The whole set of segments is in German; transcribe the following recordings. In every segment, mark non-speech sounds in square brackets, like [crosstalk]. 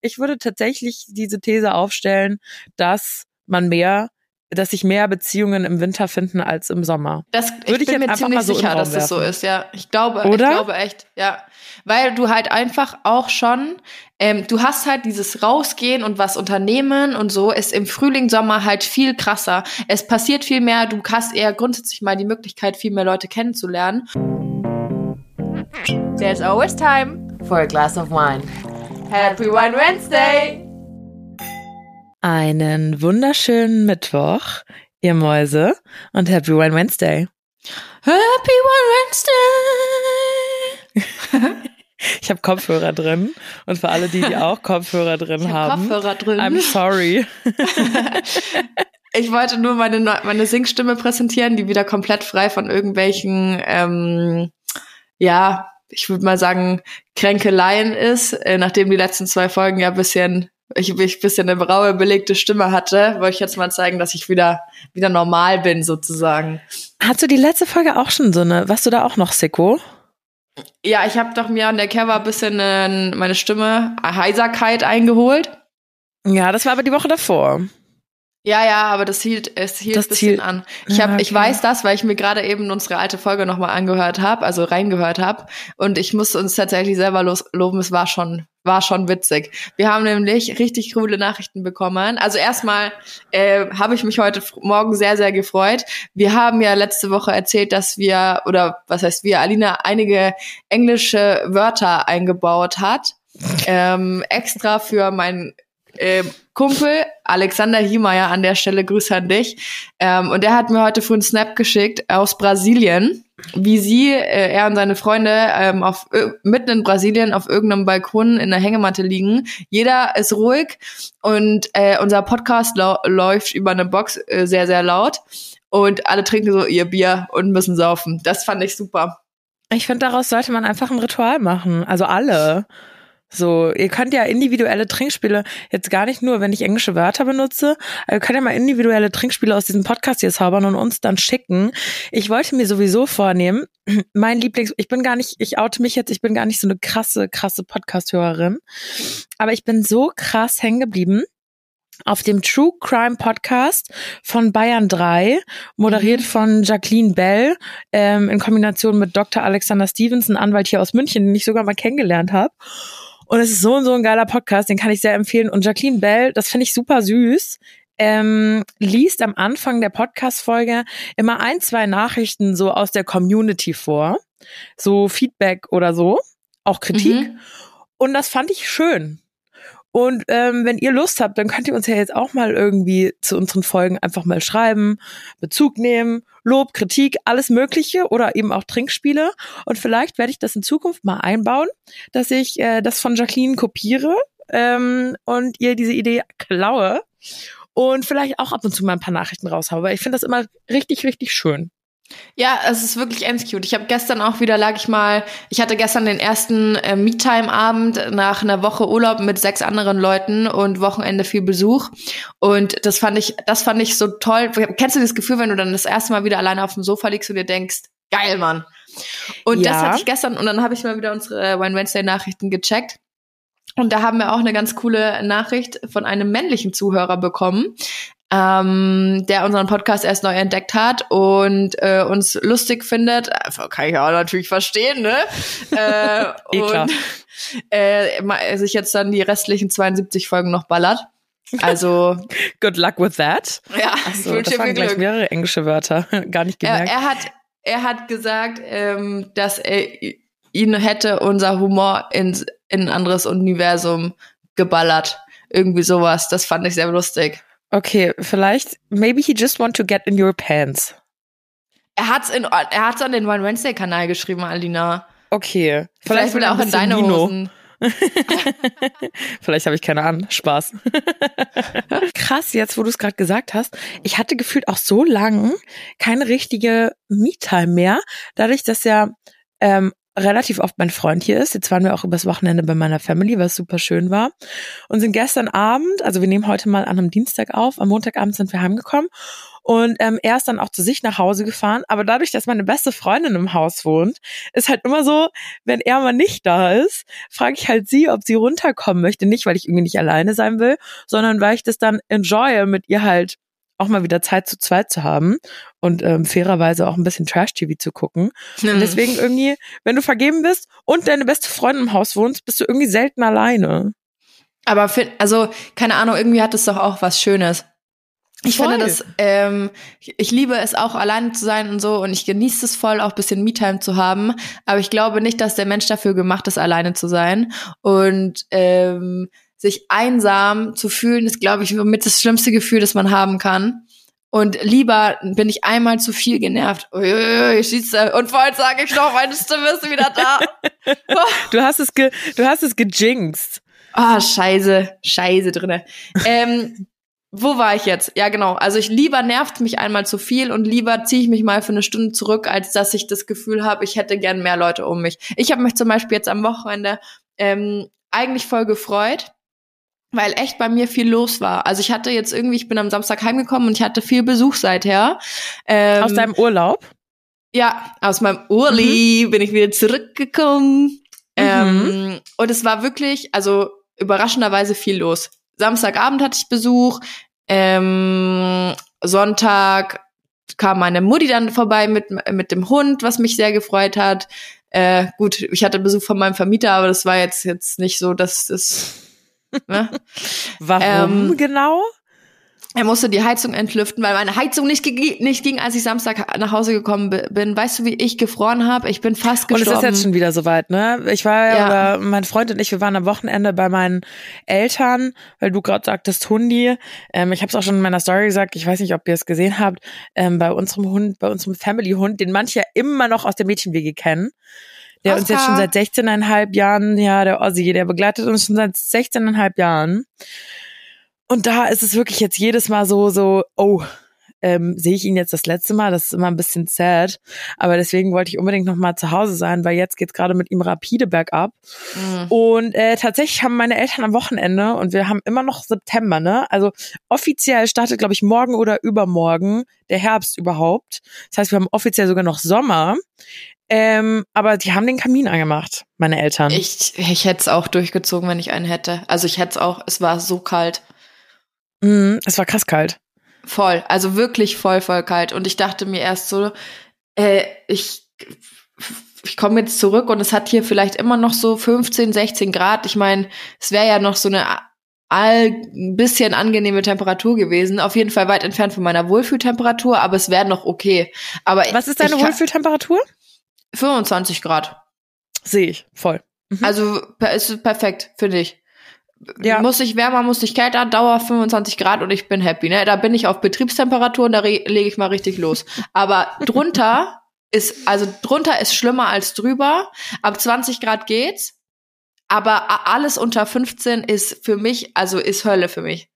ich würde tatsächlich diese These aufstellen, dass man mehr dass sich mehr Beziehungen im Winter finden als im Sommer. Das würde ich, ich bin jetzt mir ziemlich so sicher, dass das so ist. Ja, ich glaube, Oder? ich glaube echt, ja, weil du halt einfach auch schon, ähm, du hast halt dieses rausgehen und was unternehmen und so ist im Frühling, Sommer halt viel krasser. Es passiert viel mehr. Du hast eher grundsätzlich mal die Möglichkeit, viel mehr Leute kennenzulernen. There's always time for a glass of wine. Happy Wine Wednesday! Einen wunderschönen Mittwoch, ihr Mäuse, und Happy Wine Wednesday. Happy Wine Wednesday! [laughs] ich habe Kopfhörer drin und für alle die, die auch Kopfhörer drin ich hab haben, Kopfhörer drin. I'm sorry. [laughs] ich wollte nur meine meine Singstimme präsentieren, die wieder komplett frei von irgendwelchen ähm, ja ich würde mal sagen, Kränkeleien ist, äh, nachdem die letzten zwei Folgen ja bisschen ich, ich bisschen eine raue, belegte Stimme hatte, wollte ich jetzt mal zeigen, dass ich wieder, wieder normal bin, sozusagen. Hast du die letzte Folge auch schon so eine, warst du da auch noch Sicko? Ja, ich habe doch mir an der Cover ein bisschen äh, meine Stimme, Heiserkeit eingeholt. Ja, das war aber die Woche davor. Ja, ja, aber das hielt, es hielt das ein bisschen an. Ich hab, okay. ich weiß das, weil ich mir gerade eben unsere alte Folge nochmal angehört habe, also reingehört habe. Und ich musste uns tatsächlich selber los, loben. Es war schon, war schon witzig. Wir haben nämlich richtig coole Nachrichten bekommen. Also erstmal äh, habe ich mich heute Morgen sehr, sehr gefreut. Wir haben ja letzte Woche erzählt, dass wir, oder was heißt wir, Alina einige englische Wörter eingebaut hat. ähm, extra für mein äh, Kumpel, Alexander Hiemeyer an der Stelle, Grüße an dich. Ähm, und der hat mir heute früh einen Snap geschickt aus Brasilien, wie sie, äh, er und seine Freunde ähm, auf, äh, mitten in Brasilien auf irgendeinem Balkon in der Hängematte liegen. Jeder ist ruhig und äh, unser Podcast läuft über eine Box äh, sehr, sehr laut. Und alle trinken so ihr Bier und müssen saufen. Das fand ich super. Ich finde, daraus sollte man einfach ein Ritual machen. Also alle. So, ihr könnt ja individuelle Trinkspiele, jetzt gar nicht nur, wenn ich englische Wörter benutze, ihr könnt ja mal individuelle Trinkspiele aus diesem Podcast hier zaubern und uns dann schicken. Ich wollte mir sowieso vornehmen, [clears throat] mein Lieblings, ich bin gar nicht, ich oute mich jetzt, ich bin gar nicht so eine krasse, krasse Podcast-Hörerin, aber ich bin so krass hängen geblieben auf dem True Crime Podcast von Bayern 3, moderiert mhm. von Jacqueline Bell, ähm, in Kombination mit Dr. Alexander Stevens, ein Anwalt hier aus München, den ich sogar mal kennengelernt habe. Und es ist so und so ein geiler Podcast, den kann ich sehr empfehlen. Und Jacqueline Bell, das finde ich super süß, ähm, liest am Anfang der Podcast-Folge immer ein, zwei Nachrichten so aus der Community vor. So Feedback oder so, auch Kritik. Mhm. Und das fand ich schön. Und ähm, wenn ihr Lust habt, dann könnt ihr uns ja jetzt auch mal irgendwie zu unseren Folgen einfach mal schreiben, Bezug nehmen, Lob, Kritik, alles Mögliche oder eben auch Trinkspiele. Und vielleicht werde ich das in Zukunft mal einbauen, dass ich äh, das von Jacqueline kopiere ähm, und ihr diese Idee klaue und vielleicht auch ab und zu mal ein paar Nachrichten raushaue. Weil ich finde das immer richtig, richtig schön. Ja, es ist wirklich ends cute. Ich habe gestern auch wieder, lag ich mal, ich hatte gestern den ersten äh, Me-Time-Abend nach einer Woche Urlaub mit sechs anderen Leuten und Wochenende viel Besuch. Und das fand ich, das fand ich so toll. Kennst du das Gefühl, wenn du dann das erste Mal wieder alleine auf dem Sofa liegst und dir denkst, geil, Mann. Und ja. das hatte ich gestern und dann habe ich mal wieder unsere Wine Wednesday Nachrichten gecheckt. Und da haben wir auch eine ganz coole Nachricht von einem männlichen Zuhörer bekommen, ähm, der unseren Podcast erst neu entdeckt hat und äh, uns lustig findet. Kann ich auch natürlich verstehen, ne? [laughs] äh, eh und äh, sich jetzt dann die restlichen 72 Folgen noch ballert. Also [laughs] good luck with that. Ja, ich das waren gleich Glück. mehrere englische Wörter, [laughs] gar nicht gemerkt. Er, er, hat er hat gesagt, ähm, dass er ihn hätte unser Humor in, in ein anderes Universum geballert. Irgendwie sowas. Das fand ich sehr lustig. Okay, vielleicht, maybe he just want to get in your pants. Er hat's in, er hat's an den One Wednesday Kanal geschrieben, Alina. Okay. Vielleicht, vielleicht will er auch in deine Nino. Hosen. [laughs] Vielleicht habe ich keine an. Spaß. [laughs] Krass, jetzt wo du es gerade gesagt hast, ich hatte gefühlt auch so lang keine richtige Me-Time mehr, dadurch, dass ja ähm, relativ oft mein Freund hier ist. Jetzt waren wir auch übers Wochenende bei meiner Family, was super schön war. Und sind gestern Abend, also wir nehmen heute mal an einem Dienstag auf, am Montagabend sind wir heimgekommen Und ähm, er ist dann auch zu sich nach Hause gefahren. Aber dadurch, dass meine beste Freundin im Haus wohnt, ist halt immer so, wenn er mal nicht da ist, frage ich halt sie, ob sie runterkommen möchte. Nicht, weil ich irgendwie nicht alleine sein will, sondern weil ich das dann enjoye, mit ihr halt auch mal wieder Zeit zu zweit zu haben und ähm, fairerweise auch ein bisschen Trash-TV zu gucken. Mhm. Und deswegen irgendwie, wenn du vergeben bist und deine beste Freundin im Haus wohnst, bist du irgendwie selten alleine. Aber für, also, keine Ahnung, irgendwie hat es doch auch was Schönes. Ich voll. finde das, ähm, ich liebe es auch alleine zu sein und so und ich genieße es voll, auch bisschen Me-Time zu haben. Aber ich glaube nicht, dass der Mensch dafür gemacht ist, alleine zu sein. Und ähm, sich einsam zu fühlen, ist, glaube ich, mit das schlimmste Gefühl, das man haben kann. Und lieber bin ich einmal zu viel genervt. Uiuiui, schieße. Und vorhin sage ich noch, meine Stimme ist wieder da. [laughs] du hast es ge, du hast es gejinxt. Ah, oh, scheiße, scheiße drinne. Ähm, wo war ich jetzt? Ja, genau. Also ich lieber nervt mich einmal zu viel und lieber ziehe ich mich mal für eine Stunde zurück, als dass ich das Gefühl habe, ich hätte gern mehr Leute um mich. Ich habe mich zum Beispiel jetzt am Wochenende ähm, eigentlich voll gefreut, weil echt bei mir viel los war. Also ich hatte jetzt irgendwie, ich bin am Samstag heimgekommen und ich hatte viel Besuch seither. Ähm, aus deinem Urlaub? Ja, aus meinem Urli mhm. bin ich wieder zurückgekommen. Mhm. Ähm, und es war wirklich, also überraschenderweise viel los. Samstagabend hatte ich Besuch. Ähm, Sonntag kam meine Mutti dann vorbei mit, mit dem Hund, was mich sehr gefreut hat. Äh, gut, ich hatte Besuch von meinem Vermieter, aber das war jetzt, jetzt nicht so, dass das [laughs] Ne? Warum ähm, genau? Er musste die Heizung entlüften, weil meine Heizung nicht, nicht ging, als ich Samstag nach Hause gekommen bin. Weißt du, wie ich gefroren habe? Ich bin fast gestorben. Und es ist jetzt schon wieder soweit, ne? Ich war ja, ja mein Freund und ich, wir waren am Wochenende bei meinen Eltern, weil du gerade sagtest Hundi. Ähm, ich habe es auch schon in meiner Story gesagt, ich weiß nicht, ob ihr es gesehen habt, ähm, bei unserem Hund, bei unserem Family-Hund, den manche ja immer noch aus der Mädchenwege kennen der Oscar. uns jetzt schon seit 16,5 Jahren, ja, der Ossi, der begleitet uns schon seit 16,5 Jahren. Und da ist es wirklich jetzt jedes Mal so, so, oh, ähm, sehe ich ihn jetzt das letzte Mal. Das ist immer ein bisschen sad. Aber deswegen wollte ich unbedingt noch mal zu Hause sein, weil jetzt geht's gerade mit ihm rapide bergab. Mhm. Und äh, tatsächlich haben meine Eltern am Wochenende und wir haben immer noch September, ne? Also offiziell startet, glaube ich, morgen oder übermorgen der Herbst überhaupt. Das heißt, wir haben offiziell sogar noch Sommer. Ähm, aber die haben den Kamin angemacht, meine Eltern. Ich, ich hätte es auch durchgezogen, wenn ich einen hätte. Also ich hätte es auch, es war so kalt. Mhm, es war krass kalt. Voll, also wirklich voll, voll kalt. Und ich dachte mir erst so, äh, ich, ich komme jetzt zurück und es hat hier vielleicht immer noch so 15, 16 Grad. Ich meine, es wäre ja noch so eine all ein bisschen angenehme Temperatur gewesen. Auf jeden Fall weit entfernt von meiner Wohlfühltemperatur, aber es wäre noch okay. Aber was ist deine Wohlfühltemperatur? 25 Grad. Sehe ich, voll. Mhm. Also ist perfekt, finde ich. Ja. Muss ich wärmer, muss ich kälter, Dauer 25 Grad und ich bin happy. Ne? Da bin ich auf Betriebstemperatur und da lege ich mal richtig los. Aber drunter [laughs] ist, also drunter ist schlimmer als drüber. Ab 20 Grad geht's. Aber alles unter 15 ist für mich, also ist Hölle für mich.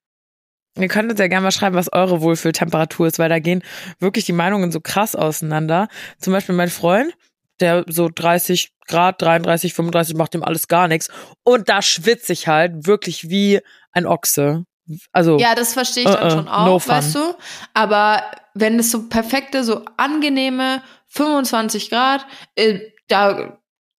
Ihr könntet ja gerne mal schreiben, was eure Wohlfühltemperatur ist, weil da gehen wirklich die Meinungen so krass auseinander. Zum Beispiel mein Freund, der so 30 Grad, 33, 35 macht dem alles gar nichts. Und da schwitze ich halt wirklich wie ein Ochse. Also. Ja, das verstehe ich dann uh, schon auch, no weißt du? Aber wenn es so perfekte, so angenehme 25 Grad, äh, da,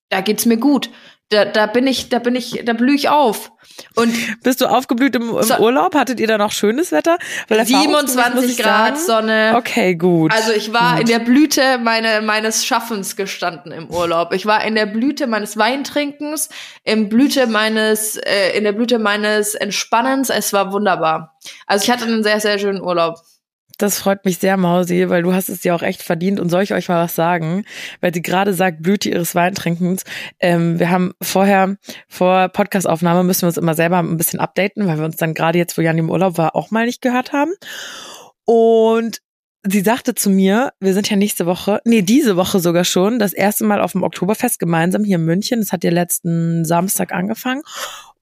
da geht's mir gut. Da, da bin ich, da bin ich, da blühe ich auf. Und bist du aufgeblüht im, im so, Urlaub? Hattet ihr da noch schönes Wetter? Weil 27 Grad sagen, Sonne. Okay, gut. Also ich war gut. in der Blüte meine, meines Schaffens gestanden im Urlaub. Ich war in der Blüte meines Weintrinkens, in Blüte meines, äh, in der Blüte meines Entspannens. Es war wunderbar. Also ich hatte einen sehr, sehr schönen Urlaub. Das freut mich sehr, Mausi, weil du hast es dir auch echt verdient und soll ich euch mal was sagen, weil sie gerade sagt, Blüte ihres Weintrinkens. Ähm, wir haben vorher, vor Podcastaufnahme müssen wir uns immer selber ein bisschen updaten, weil wir uns dann gerade jetzt, wo Jan im Urlaub war, auch mal nicht gehört haben. Und sie sagte zu mir, wir sind ja nächste Woche, nee, diese Woche sogar schon, das erste Mal auf dem Oktoberfest gemeinsam hier in München. Das hat ja letzten Samstag angefangen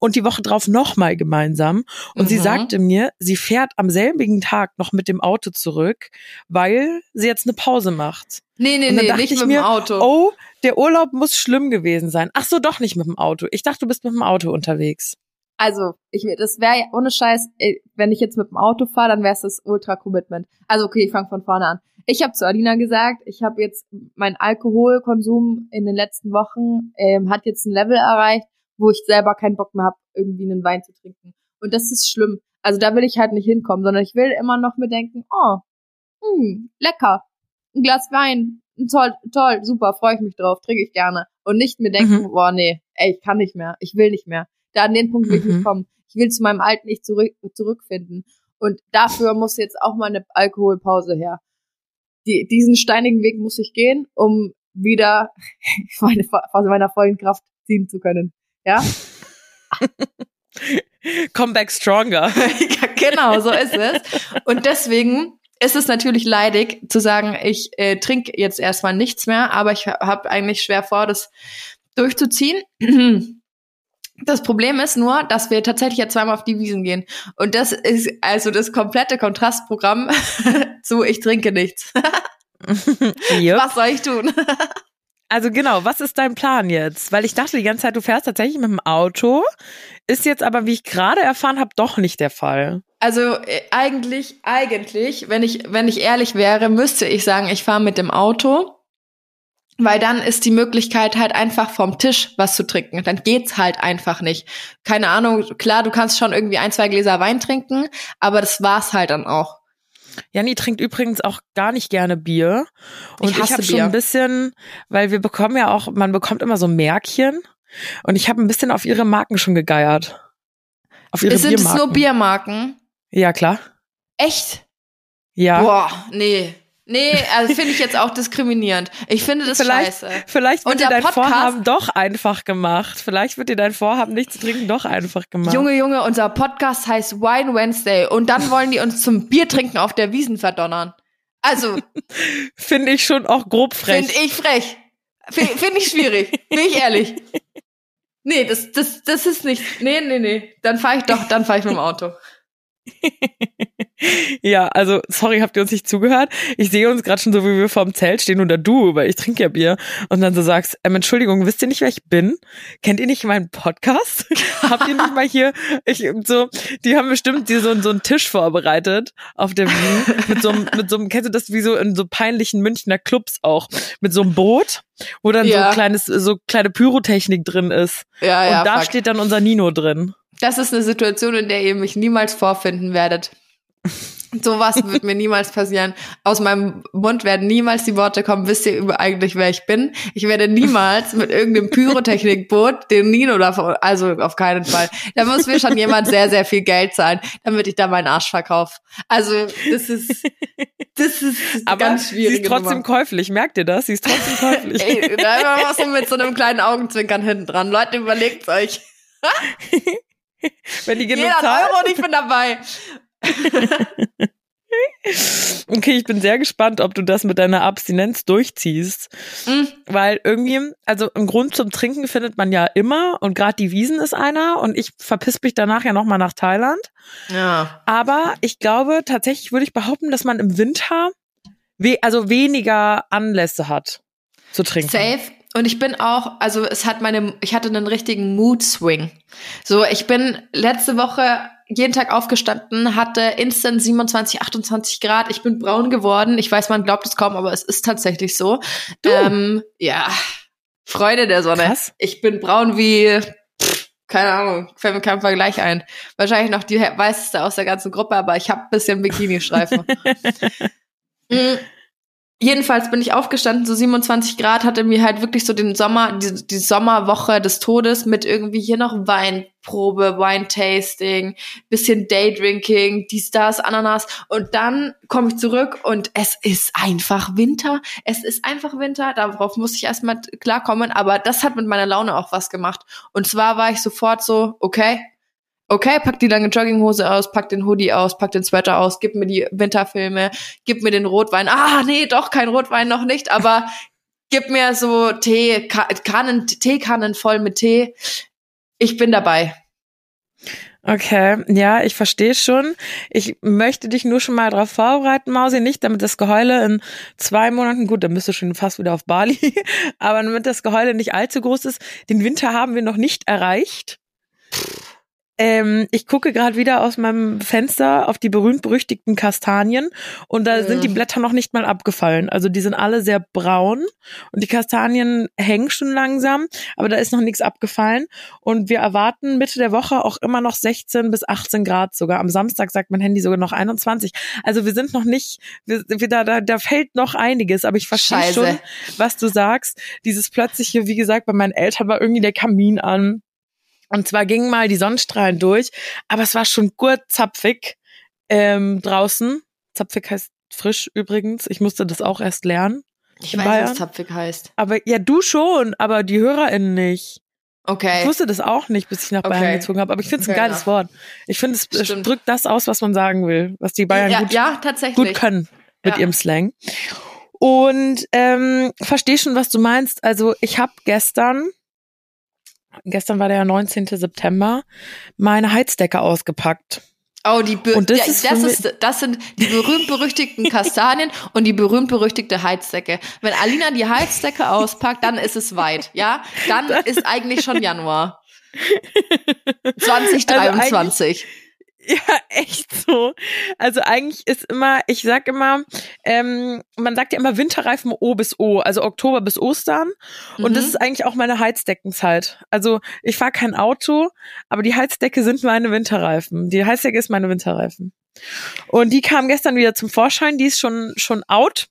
und die Woche drauf nochmal gemeinsam. Und mhm. sie sagte mir, sie fährt am selbigen Tag noch mit dem Auto zurück, weil sie jetzt eine Pause macht. Nee, nee, nee, nicht mit mir, dem Auto. Oh, der Urlaub muss schlimm gewesen sein. Ach so, doch nicht mit dem Auto. Ich dachte, du bist mit dem Auto unterwegs. Also, ich, das wäre ohne Scheiß, wenn ich jetzt mit dem Auto fahre, dann wäre es das Ultra-Commitment. Also, okay, ich fange von vorne an. Ich habe zu Alina gesagt, ich habe jetzt mein Alkoholkonsum in den letzten Wochen ähm, hat jetzt ein Level erreicht, wo ich selber keinen Bock mehr habe, irgendwie einen Wein zu trinken. Und das ist schlimm. Also da will ich halt nicht hinkommen, sondern ich will immer noch mir denken, oh, mh, hm, lecker, ein Glas Wein, toll, toll, super, freue ich mich drauf, trinke ich gerne. Und nicht mir denken, mhm. boah, nee, ey, ich kann nicht mehr, ich will nicht mehr. Da an den Punkt will ich nicht mhm. kommen. Ich will zu meinem alten Ich zurück, zurückfinden. Und dafür muss jetzt auch mal eine Alkoholpause her. Die, diesen steinigen Weg muss ich gehen, um wieder [laughs] meine, aus meiner vollen Kraft ziehen zu können. Ja? [laughs] Come back stronger. [laughs] ja, genau, so ist es. Und deswegen ist es natürlich leidig zu sagen, ich äh, trinke jetzt erstmal nichts mehr, aber ich habe eigentlich schwer vor, das durchzuziehen. [clears throat] Das Problem ist nur, dass wir tatsächlich ja zweimal auf die Wiesen gehen. Und das ist also das komplette Kontrastprogramm [laughs] zu ich trinke nichts. Was soll ich tun? Also genau, was ist dein Plan jetzt? Weil ich dachte die ganze Zeit, du fährst tatsächlich mit dem Auto. Ist jetzt aber, wie ich gerade erfahren habe, doch nicht der Fall. Also äh, eigentlich, eigentlich, wenn ich, wenn ich ehrlich wäre, müsste ich sagen, ich fahre mit dem Auto. Weil dann ist die Möglichkeit halt einfach vom Tisch was zu trinken. Dann geht's halt einfach nicht. Keine Ahnung, klar, du kannst schon irgendwie ein, zwei Gläser Wein trinken, aber das war's halt dann auch. Janni trinkt übrigens auch gar nicht gerne Bier. Und ich, ich habe schon ein bisschen, weil wir bekommen ja auch, man bekommt immer so Märkchen. Und ich habe ein bisschen auf ihre Marken schon gegeiert. Auf ihre Sind Biermarken. es nur Biermarken? Ja, klar. Echt? Ja. Boah, nee. Nee, also finde ich jetzt auch diskriminierend. Ich finde das vielleicht, scheiße. Vielleicht wird dir dein Podcast, Vorhaben doch einfach gemacht. Vielleicht wird dir dein Vorhaben, nicht zu trinken, doch einfach gemacht. Junge, Junge, unser Podcast heißt Wine Wednesday und dann wollen die uns zum Biertrinken auf der Wiesen verdonnern. Also. [laughs] finde ich schon auch grob frech. Finde ich frech. Finde find ich schwierig. Bin ich ehrlich. [laughs] Nee, das, das, das ist nicht. Nee, nee, nee. Dann fahre ich doch, dann fahre ich mit dem Auto. [laughs] ja, also sorry, habt ihr uns nicht zugehört? Ich sehe uns gerade schon so, wie wir vorm Zelt stehen oder du, weil ich trinke ja Bier und dann so sagst, ähm, Entschuldigung, wisst ihr nicht, wer ich bin? Kennt ihr nicht meinen Podcast? [laughs] habt ihr nicht mal hier, ich so, die haben bestimmt dir so, so einen Tisch vorbereitet auf der Bühne mit so einem, mit so einem, kennst du das wie so in so peinlichen Münchner Clubs auch, mit so einem Boot, wo dann ja. so kleines, so kleine Pyrotechnik drin ist. Ja, ja. Und da fuck. steht dann unser Nino drin. Das ist eine Situation, in der ihr mich niemals vorfinden werdet. Sowas wird mir niemals passieren. Aus meinem Mund werden niemals die Worte kommen, wisst ihr über eigentlich, wer ich bin? Ich werde niemals mit irgendeinem Pyrotechnikboot den Nino davon, also auf keinen Fall. Da muss mir schon jemand sehr, sehr viel Geld zahlen, damit ich da meinen Arsch verkaufe. Also, das ist, das ist Aber ganz schwierig. Sie ist trotzdem Nummer. käuflich, merkt ihr das? Sie ist trotzdem käuflich. Ey, da immer so mit so einem kleinen Augenzwinkern hinten dran. Leute, überlegt's euch. [laughs] [laughs] Wenn die genug Jeder zahlt. Euro und ich bin dabei. [laughs] okay, ich bin sehr gespannt, ob du das mit deiner Abstinenz durchziehst. Mhm. Weil irgendwie, also einen Grund zum Trinken findet man ja immer und gerade die Wiesen ist einer und ich verpiss mich danach ja nochmal nach Thailand. Ja. Aber ich glaube, tatsächlich würde ich behaupten, dass man im Winter we also weniger Anlässe hat zu trinken. Safe. Und ich bin auch, also es hat meine, ich hatte einen richtigen Mood Swing. So, ich bin letzte Woche jeden Tag aufgestanden, hatte instant 27, 28 Grad. Ich bin braun geworden. Ich weiß, man glaubt es kaum, aber es ist tatsächlich so. Du? Ähm, ja, Freude der Sonne. Krass. Ich bin braun wie, pff, keine Ahnung, fällt mir kein Vergleich ein. Wahrscheinlich noch die weißeste aus der ganzen Gruppe, aber ich habe ein bisschen Bikini-Streifen. [laughs] mm. Jedenfalls bin ich aufgestanden, so 27 Grad, hatte mir halt wirklich so den Sommer, die, die Sommerwoche des Todes mit irgendwie hier noch Weinprobe, Wine-Tasting, bisschen Daydrinking, dies, das, Ananas. Und dann komme ich zurück und es ist einfach Winter. Es ist einfach Winter. Darauf muss ich erstmal klarkommen. Aber das hat mit meiner Laune auch was gemacht. Und zwar war ich sofort so, okay, okay, pack die lange Jogginghose aus, pack den Hoodie aus, pack den Sweater aus, gib mir die Winterfilme, gib mir den Rotwein. Ah, nee, doch, kein Rotwein noch nicht, aber [laughs] gib mir so Tee, Kannen, Teekannen voll mit Tee. Ich bin dabei. Okay, ja, ich verstehe schon. Ich möchte dich nur schon mal darauf vorbereiten, Mausi, nicht damit das Geheule in zwei Monaten, gut, dann bist du schon fast wieder auf Bali, [laughs] aber damit das Geheule nicht allzu groß ist. Den Winter haben wir noch nicht erreicht. Ähm, ich gucke gerade wieder aus meinem Fenster auf die berühmt-berüchtigten Kastanien und da ja. sind die Blätter noch nicht mal abgefallen. Also die sind alle sehr braun und die Kastanien hängen schon langsam, aber da ist noch nichts abgefallen. Und wir erwarten Mitte der Woche auch immer noch 16 bis 18 Grad sogar. Am Samstag sagt mein Handy sogar noch 21. Also wir sind noch nicht, wir, wir, da, da, da fällt noch einiges, aber ich verstehe schon, was du sagst. Dieses plötzliche, wie gesagt, bei meinen Eltern war irgendwie der Kamin an und zwar gingen mal die Sonnenstrahlen durch, aber es war schon gut zapfig ähm, draußen. Zapfig heißt frisch übrigens. Ich musste das auch erst lernen. Ich weiß, Bayern. was zapfig heißt. Aber ja, du schon, aber die HörerInnen nicht. Okay. Ich wusste das auch nicht, bis ich nach Bayern okay. gezogen habe. Aber ich finde es ein geiles. Wort. Ich finde, es Stimmt. drückt das aus, was man sagen will, was die Bayern ja, gut, ja, tatsächlich. gut können mit ja. ihrem Slang. Und ähm, verstehe schon, was du meinst. Also ich habe gestern gestern war der 19. September, meine Heizdecke ausgepackt. Oh, die Be und das, ja, ist das, ist, das sind die berühmt-berüchtigten [laughs] Kastanien und die berühmt-berüchtigte Heizdecke. Wenn Alina die Heizdecke auspackt, dann ist es weit, ja? Dann [laughs] ist eigentlich schon Januar. 2023. [laughs] Also Ja, echt so. Also eigentlich ist immer, ich sag immer, ähm, man sagt ja immer Winterreifen O bis O, also Oktober bis Ostern. Und mhm. das ist eigentlich auch meine Heizdeckenzeit. Also ich fahre kein Auto, aber die Heizdecke sind meine Winterreifen. Die Heizdecke ist meine Winterreifen. Und die kam gestern wieder zum Vorschein, die ist schon, schon out.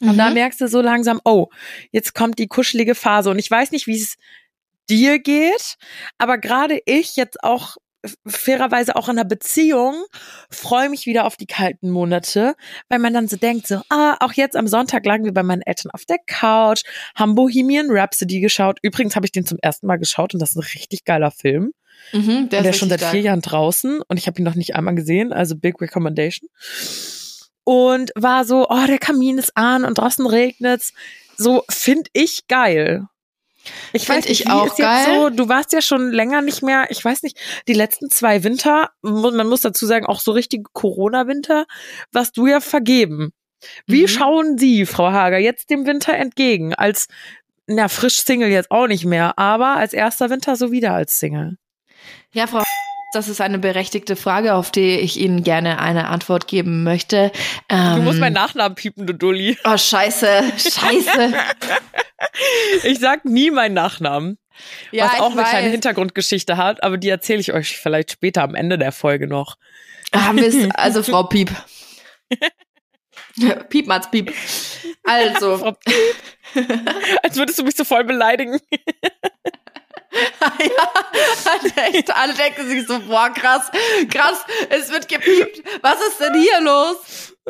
Und mhm. da merkst du so langsam, oh, jetzt kommt die kuschelige Phase. Und ich weiß nicht, wie es dir geht, aber gerade ich jetzt auch fairerweise auch in einer Beziehung freue mich wieder auf die kalten Monate, weil man dann so denkt, so, ah, auch jetzt am Sonntag lagen wir bei meinen Eltern auf der Couch, haben Bohemian Rhapsody geschaut. Übrigens habe ich den zum ersten Mal geschaut und das ist ein richtig geiler Film. Mhm, der, der ist schon seit vier Jahren draußen und ich habe ihn noch nicht einmal gesehen, also Big Recommendation. Und war so, oh, der Kamin ist an und draußen regnet's. So finde ich geil. Ich weiß nicht, ich auch geil. So, du warst ja schon länger nicht mehr, ich weiß nicht, die letzten zwei Winter, man muss dazu sagen, auch so richtige Corona-Winter, warst du ja vergeben. Wie mhm. schauen Sie, Frau Hager, jetzt dem Winter entgegen? Als, na, frisch Single jetzt auch nicht mehr, aber als erster Winter so wieder als Single. Ja, Frau das ist eine berechtigte Frage, auf die ich Ihnen gerne eine Antwort geben möchte. Ähm, du musst meinen Nachnamen piepen, du Dulli. Oh, scheiße, scheiße. [laughs] ich sag nie meinen Nachnamen. Ja, was auch eine weiß. kleine Hintergrundgeschichte hat, aber die erzähle ich euch vielleicht später am Ende der Folge noch. Ah, Mist, also Frau Piep. [laughs] Piep, Mats, Piep. Also. Frau Piep. [laughs] Als würdest du mich so voll beleidigen. [laughs] ja, echt, alle denken sich so, boah, krass, krass, es wird gepiept. Was ist denn hier los? [laughs]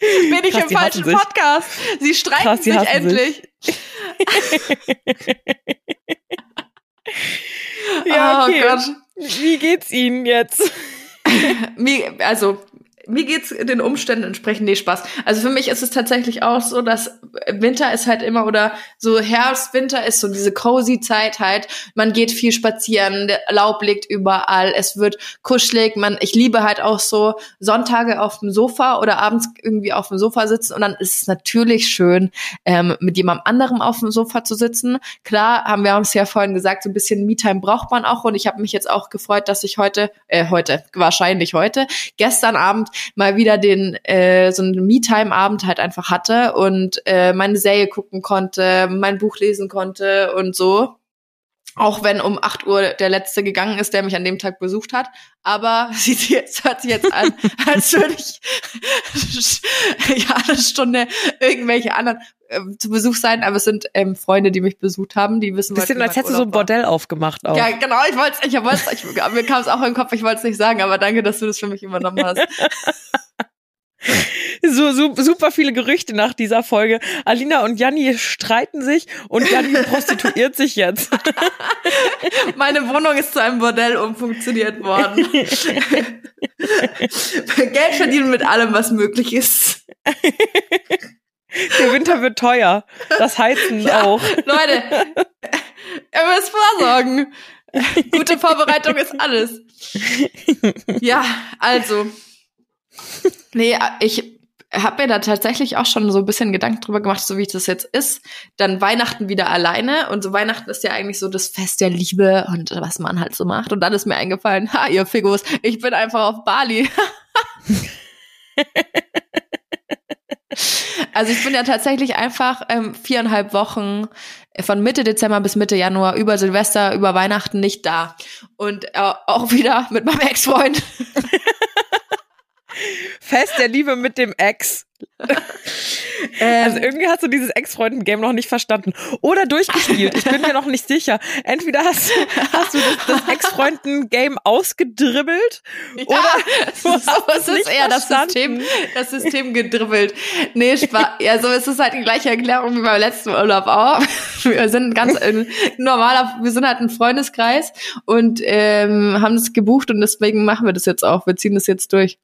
Bin ich krass, im falschen Podcast? Sie streiten krass, sich endlich. Sich. [laughs] ja, oh okay. Gott. Wie geht's Ihnen jetzt? also, mir geht's den Umständen entsprechend, nee, Spaß. Also für mich ist es tatsächlich auch so, dass Winter ist halt immer oder so Herbst, Winter ist so diese cozy Zeit halt. Man geht viel spazieren, der Laub liegt überall, es wird kuschelig. Man, ich liebe halt auch so Sonntage auf dem Sofa oder abends irgendwie auf dem Sofa sitzen und dann ist es natürlich schön, ähm, mit jemandem anderem auf dem Sofa zu sitzen. Klar, haben wir uns ja vorhin gesagt, so ein bisschen Me-Time braucht man auch und ich habe mich jetzt auch gefreut, dass ich heute, äh, heute, wahrscheinlich heute, gestern Abend mal wieder den äh, so einen Me-Time-Abend halt einfach hatte und äh, meine Serie gucken konnte, mein Buch lesen konnte und so. Auch wenn um 8 Uhr der letzte gegangen ist, der mich an dem Tag besucht hat. Aber [laughs] sie jetzt hört sich jetzt an, [laughs] als würde ich [laughs] ja eine Stunde irgendwelche anderen zu Besuch sein. Aber es sind ähm, Freunde, die mich besucht haben, die wissen, was Bisschen, als hättest du so ein Bordell aufgemacht auch. Ja, genau. Ich wollte ich wollte ich, mir kam es auch im Kopf, ich wollte es nicht sagen, aber danke, dass du das für mich übernommen hast. [laughs] so, so super viele Gerüchte nach dieser Folge. Alina und Janni streiten sich und Janni [laughs] prostituiert sich jetzt. [laughs] Meine Wohnung ist zu einem Bordell umfunktioniert worden. Geld verdienen mit allem, was möglich ist. Der Winter wird teuer. Das Heizen ja, auch. Leute, ihr müsst vorsorgen. Gute Vorbereitung ist alles. Ja, also. Nee, ich habe mir da tatsächlich auch schon so ein bisschen Gedanken drüber gemacht, so wie das jetzt ist. Dann Weihnachten wieder alleine und so Weihnachten ist ja eigentlich so das Fest der Liebe und was man halt so macht. Und dann ist mir eingefallen, ha, ihr Figos, ich bin einfach auf Bali. [laughs] also ich bin ja tatsächlich einfach ähm, viereinhalb Wochen von Mitte Dezember bis Mitte Januar über Silvester, über Weihnachten nicht da. Und äh, auch wieder mit meinem Ex-Freund. [laughs] Fest der Liebe mit dem Ex. [laughs] Ähm. also irgendwie hast du dieses Ex-Freunden-Game noch nicht verstanden. Oder durchgespielt. Ich bin mir noch nicht sicher. Entweder hast, hast du das, das Ex-Freunden-Game ausgedribbelt ja, oder du hast es ist eher das System, das System gedribbelt. Nee, Spaß. Ja, so ist es halt die gleiche Erklärung wie beim letzten Urlaub auch. [laughs] Wir sind ganz normaler, wir sind halt ein Freundeskreis und ähm, haben das gebucht und deswegen machen wir das jetzt auch. Wir ziehen das jetzt durch.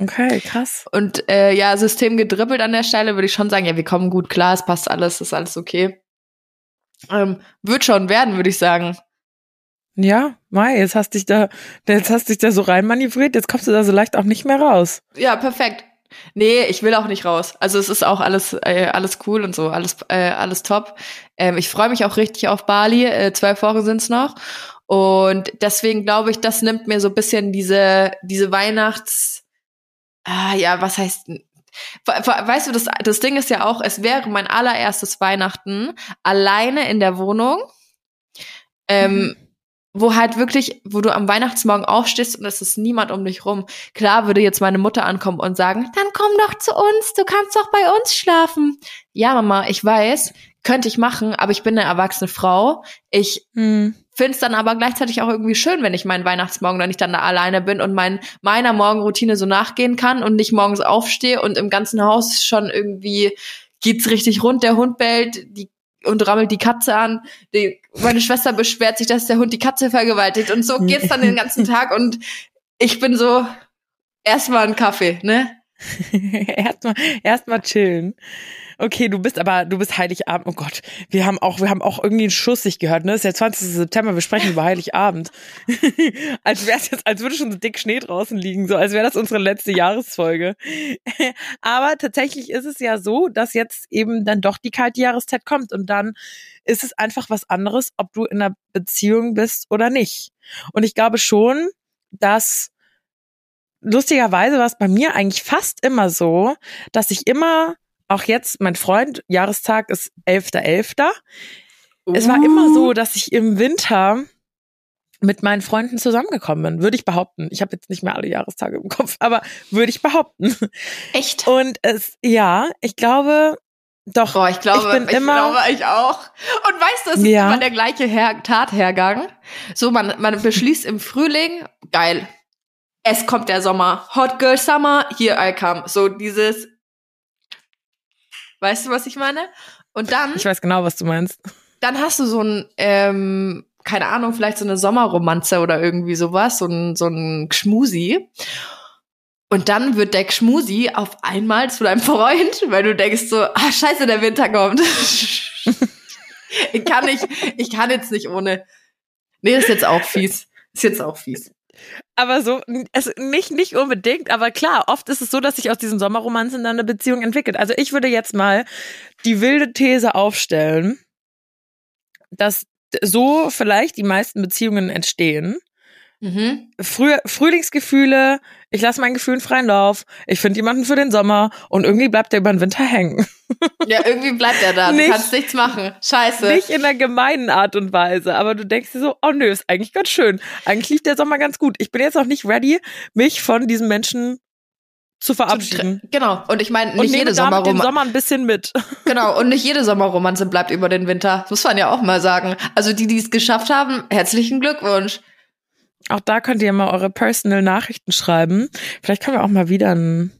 Okay, krass. Und äh, ja, System gedribbelt an der Stelle, würde ich schon sagen, ja, wir kommen gut klar, es passt alles, ist alles okay. Ähm, wird schon werden, würde ich sagen. Ja, Mai, jetzt hast dich da, jetzt hast dich da so reinmanövriert, jetzt kommst du da so leicht auch nicht mehr raus. Ja, perfekt. Nee, ich will auch nicht raus. Also es ist auch alles, äh, alles cool und so, alles, äh, alles top. Ähm, ich freue mich auch richtig auf Bali. Äh, zwei Wochen sind's noch. Und deswegen glaube ich, das nimmt mir so ein bisschen diese, diese Weihnachts- ah, ja, was heißt, weißt du, das, das Ding ist ja auch, es wäre mein allererstes Weihnachten alleine in der Wohnung, ähm, mhm. wo halt wirklich, wo du am Weihnachtsmorgen aufstehst und es ist niemand um dich rum. Klar würde jetzt meine Mutter ankommen und sagen, dann komm doch zu uns, du kannst doch bei uns schlafen. Ja, Mama, ich weiß, könnte ich machen, aber ich bin eine erwachsene Frau. Ich mhm finde es dann aber gleichzeitig auch irgendwie schön, wenn ich meinen Weihnachtsmorgen dann nicht dann da alleine bin und mein, meiner Morgenroutine so nachgehen kann und nicht morgens aufstehe und im ganzen Haus schon irgendwie geht's richtig rund, der Hund bellt, die und rammelt die Katze an. Die, meine Schwester beschwert sich, dass der Hund die Katze vergewaltigt und so geht's dann den ganzen Tag und ich bin so erstmal ein Kaffee, ne? [laughs] erstmal erstmal chillen. Okay, du bist aber, du bist Heiligabend. Oh Gott, wir haben auch, wir haben auch irgendwie einen Schuss sich gehört, ne? Es ist der 20. September, wir sprechen über Heiligabend. [laughs] als wäre jetzt, als würde schon so dick Schnee draußen liegen, so als wäre das unsere letzte Jahresfolge. [laughs] aber tatsächlich ist es ja so, dass jetzt eben dann doch die kalte Jahreszeit kommt und dann ist es einfach was anderes, ob du in einer Beziehung bist oder nicht. Und ich glaube schon, dass lustigerweise war es bei mir eigentlich fast immer so, dass ich immer auch jetzt, mein Freund, Jahrestag ist 11.11. .11. Uh. Es war immer so, uh. dass ich im Winter mit meinen Freunden zusammengekommen bin, würde ich behaupten. Ich habe jetzt nicht mehr alle Jahrestage im Kopf, aber würde ich behaupten. Echt? Und es, ja, ich glaube, doch. Boah, ich glaube, ich, bin ich immer, glaube, ich auch. Und weißt du, es ist ja. immer der gleiche Her Tathergang. So, man, man beschließt im Frühling, geil. Es kommt der Sommer. Hot Girl Summer, here I come. So dieses, Weißt du, was ich meine? Und dann. Ich weiß genau, was du meinst. Dann hast du so ein, ähm, keine Ahnung, vielleicht so eine Sommerromanze oder irgendwie sowas, so ein, so ein Gschmusi. Und dann wird der Gschmusi auf einmal zu deinem Freund, weil du denkst so, ah, scheiße, der Winter kommt. [laughs] ich kann nicht, ich kann jetzt nicht ohne. Nee, ist jetzt auch fies. Ist jetzt auch fies aber so, also nicht, nicht unbedingt, aber klar, oft ist es so, dass sich aus diesen Sommerromanzen dann eine Beziehung entwickelt. Also ich würde jetzt mal die wilde These aufstellen, dass so vielleicht die meisten Beziehungen entstehen. Mhm. Früh, Frühlingsgefühle, ich lasse meinen Gefühlen freien Lauf, ich finde jemanden für den Sommer und irgendwie bleibt der über den Winter hängen. [laughs] Ja, irgendwie bleibt er da. Du nicht, kannst nichts machen. Scheiße. Nicht in einer gemeinen Art und Weise, aber du denkst dir so, oh nö, ist eigentlich ganz schön. Eigentlich lief der Sommer ganz gut. Ich bin jetzt noch nicht ready, mich von diesem Menschen zu verabschieden. Genau. Und ich meine, nicht jede Sommerromanze. den Sommer ein bisschen mit. [laughs] Genau. Und nicht jede Sommerromanze bleibt über den Winter. Das muss man ja auch mal sagen. Also die, die es geschafft haben, herzlichen Glückwunsch. Auch da könnt ihr mal eure Personal Nachrichten schreiben. Vielleicht können wir auch mal wieder ein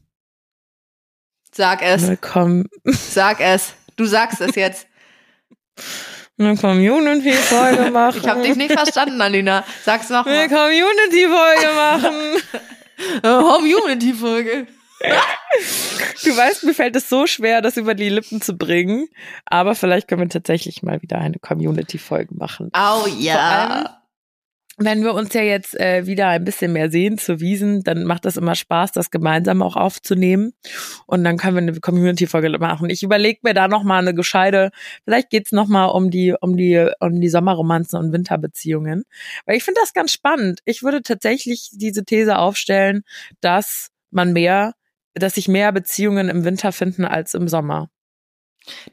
Sag es. Willkommen. [laughs] Sag es. Du sagst es jetzt. [laughs] Eine Community-Folge machen. [laughs] Ich habe dich nicht verstanden, Alina. Sag's noch mal. Eine Community-Folge machen. Community-Folge. Du weißt, mir fällt es so schwer, das über die Lippen zu bringen. Aber vielleicht können wir tatsächlich mal wieder eine Community-Folge machen. Oh ja. Wenn wir uns ja jetzt äh, wieder ein bisschen mehr sehen zu Wiesen, dann macht das immer Spaß, das gemeinsam auch aufzunehmen. Und dann können wir eine Community-Folge machen. Ich überlege mir da nochmal eine gescheite, vielleicht geht's es nochmal um die, um die, um die Sommerromanzen und Winterbeziehungen. Weil ich finde das ganz spannend. Ich würde tatsächlich diese These aufstellen, dass man mehr, dass sich mehr Beziehungen im Winter finden als im Sommer.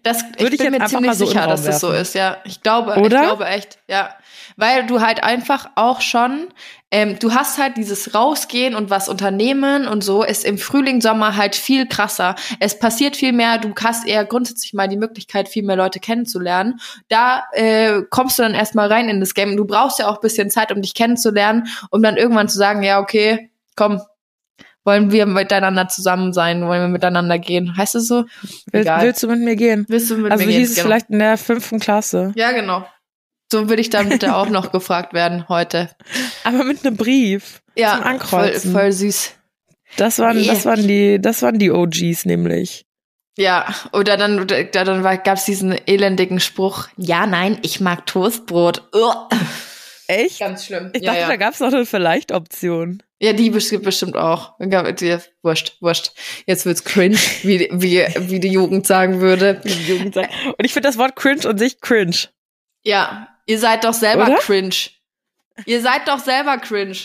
Das Würde ich, bin mir ziemlich so sicher, dass das so ist, ja. Ich glaube, Oder? ich glaube echt, ja. Weil du halt einfach auch schon, ähm, du hast halt dieses Rausgehen und was unternehmen und so ist im Frühling, Sommer halt viel krasser. Es passiert viel mehr, du hast eher grundsätzlich mal die Möglichkeit, viel mehr Leute kennenzulernen. Da äh, kommst du dann erstmal rein in das Game. Du brauchst ja auch bisschen Zeit, um dich kennenzulernen, um dann irgendwann zu sagen, ja, okay, komm, wollen wir miteinander zusammen sein, wollen wir miteinander gehen. Heißt es so? Will, willst du mit mir gehen? Willst du mit also mir gehen? Also hieß es genau. vielleicht in der fünften Klasse. Ja, genau. So würde ich dann bitte auch noch gefragt werden heute. Aber mit einem Brief. Ja, zum Ankreuzen. Voll, voll süß. Das waren, yeah. das waren die, das waren die OGs nämlich. Ja, oder dann, dann gab's diesen elendigen Spruch. Ja, nein, ich mag Toastbrot. Ugh. Echt? Ganz schlimm. Ich ja, dachte, ja. da gab's noch eine Vielleicht-Option. Ja, die bestimmt auch. Wurscht, wurscht. Jetzt wird's cringe, wie, wie, wie die Jugend sagen würde. [laughs] Und ich finde das Wort cringe und sich cringe. Ja, ihr seid doch selber Oder? cringe. Ihr seid doch selber cringe.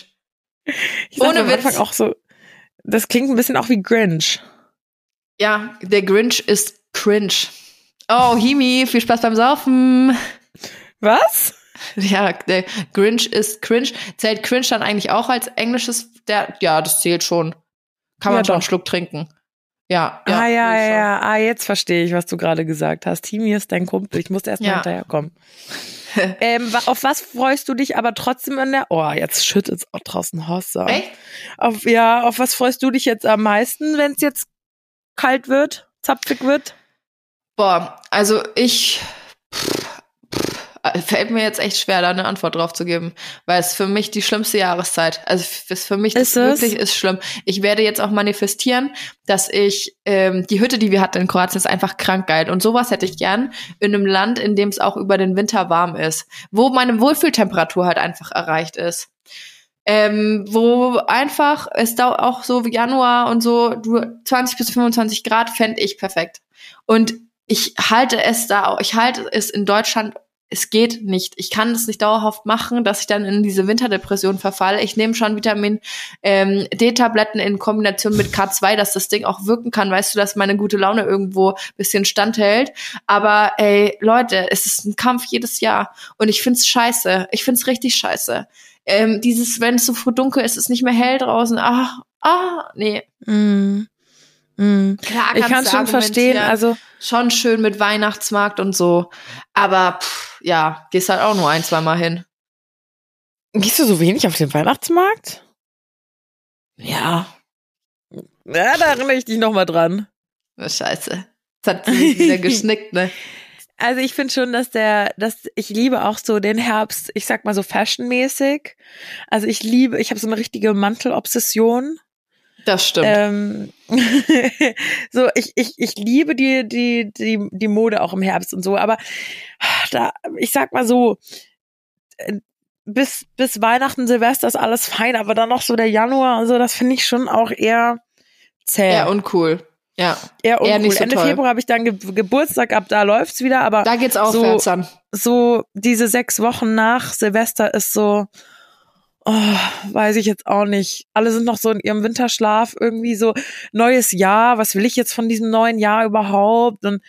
Ich Ohne am Witz. Anfang auch so. Das klingt ein bisschen auch wie Grinch. Ja, der Grinch ist cringe. Oh, Himi, viel Spaß beim Saufen. Was? [laughs] Ja, der Grinch ist cringe. Zählt cringe dann eigentlich auch als englisches? Der, ja, das zählt schon. Kann man ja, schon einen Schluck trinken. Ja, ja. Ah, ja, ja, ja. Ah, jetzt verstehe ich, was du gerade gesagt hast. Timi ist dein Kumpel. Ich musste erst mal ja. hinterherkommen. [laughs] ähm, auf was freust du dich aber trotzdem in der, oh, jetzt schüttet es auch draußen Hossa. Echt? Auf, ja, auf was freust du dich jetzt am meisten, wenn es jetzt kalt wird, zapfig wird? Boah, also ich, fällt mir jetzt echt schwer, da eine Antwort drauf zu geben, weil es für mich die schlimmste Jahreszeit. Also es für mich ist das wirklich ist schlimm. Ich werde jetzt auch manifestieren, dass ich ähm, die Hütte, die wir hatten in Kroatien, ist einfach krank geil und sowas hätte ich gern in einem Land, in dem es auch über den Winter warm ist, wo meine Wohlfühltemperatur halt einfach erreicht ist. Ähm, wo einfach es da auch so wie Januar und so du 20 bis 25 Grad fände ich perfekt. Und ich halte es da auch, ich halte es in Deutschland es geht nicht. Ich kann es nicht dauerhaft machen, dass ich dann in diese Winterdepression verfalle. Ich nehme schon Vitamin ähm, D-Tabletten in Kombination mit K2, dass das Ding auch wirken kann. Weißt du, dass meine gute Laune irgendwo bisschen standhält. Aber ey, Leute, es ist ein Kampf jedes Jahr. Und ich find's scheiße. Ich find's richtig scheiße. Ähm, dieses, wenn es so früh dunkel ist, ist nicht mehr hell draußen. Ah, ah, nee. Mm. Mm. Klar, ich kann schon verstehen, also schon schön mit Weihnachtsmarkt und so, aber pff, ja, gehst halt auch nur ein, zwei Mal hin. Gehst du so wenig auf den Weihnachtsmarkt? Ja. Ja, da erinnere ich dich noch mal dran. Oh, scheiße. Das hat wieder [laughs] geschnickt, ne? Also ich finde schon, dass der, dass ich liebe auch so den Herbst, ich sag mal so fashionmäßig. Also ich liebe, ich habe so eine richtige Mantelobsession. Das stimmt. Ähm, [laughs] so, ich, ich, ich liebe die, die, die, die Mode auch im Herbst und so, aber da, ich sag mal so, äh, bis, bis Weihnachten, Silvester ist alles fein, aber dann noch so der Januar und so, das finde ich schon auch eher zäh. Eher uncool. Ja. Eher uncool. Eher nicht so Ende toll. Februar habe ich dann Ge Geburtstag, ab da läuft's wieder, aber. Da geht's auch so. So, diese sechs Wochen nach Silvester ist so, Oh, weiß ich jetzt auch nicht. Alle sind noch so in ihrem Winterschlaf, irgendwie so neues Jahr. Was will ich jetzt von diesem neuen Jahr überhaupt? Und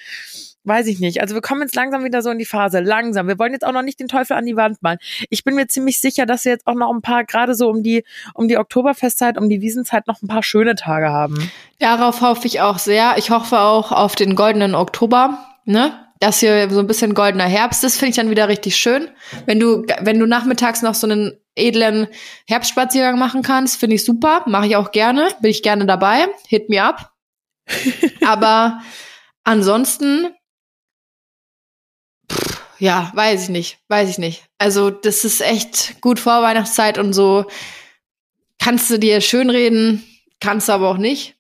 weiß ich nicht. Also wir kommen jetzt langsam wieder so in die Phase. Langsam. Wir wollen jetzt auch noch nicht den Teufel an die Wand malen. Ich bin mir ziemlich sicher, dass wir jetzt auch noch ein paar, gerade so um die, um die Oktoberfestzeit, um die Wiesenzeit noch ein paar schöne Tage haben. Darauf hoffe ich auch sehr. Ich hoffe auch auf den goldenen Oktober, ne? dass hier so ein bisschen goldener Herbst ist, finde ich dann wieder richtig schön. Wenn du, wenn du nachmittags noch so einen edlen Herbstspaziergang machen kannst, finde ich super. Mache ich auch gerne. Bin ich gerne dabei. Hit me up. [laughs] Aber ansonsten, pff, ja, weiß ich nicht. Weiß ich nicht. Also, das ist echt gut vor Weihnachtszeit und so. Kannst du dir schönreden, kannst du aber auch nicht.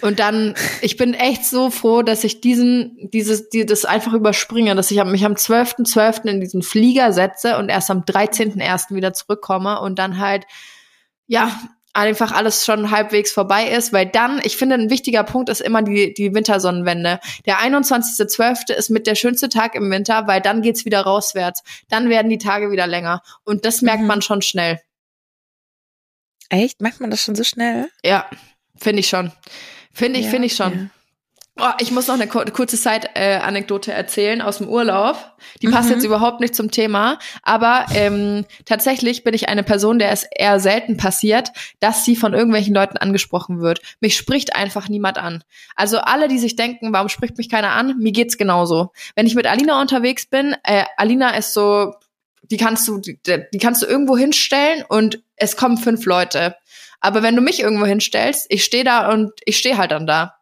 Und dann, ich bin echt so froh, dass ich diesen, dieses, die, das einfach überspringe, dass ich mich am 12.12. .12. in diesen Flieger setze und erst am 13.01. wieder zurückkomme und dann halt, ja, einfach alles schon halbwegs vorbei ist, weil dann, ich finde, ein wichtiger Punkt ist immer die, die Wintersonnenwende. Der 21.12. ist mit der schönste Tag im Winter, weil dann geht's wieder rauswärts. Dann werden die Tage wieder länger. Und das merkt mhm. man schon schnell. Echt? Merkt man das schon so schnell? Ja, finde ich schon. Finde ich, ja, finde ich schon. Ja. Oh, ich muss noch eine kurze Zeit-Anekdote äh, erzählen aus dem Urlaub. Die mhm. passt jetzt überhaupt nicht zum Thema, aber ähm, tatsächlich bin ich eine Person, der es eher selten passiert, dass sie von irgendwelchen Leuten angesprochen wird. Mich spricht einfach niemand an. Also alle, die sich denken, warum spricht mich keiner an, mir geht's genauso. Wenn ich mit Alina unterwegs bin, äh, Alina ist so, die kannst du, die, die kannst du irgendwo hinstellen und es kommen fünf Leute. Aber wenn du mich irgendwo hinstellst, ich stehe da und ich stehe halt dann da.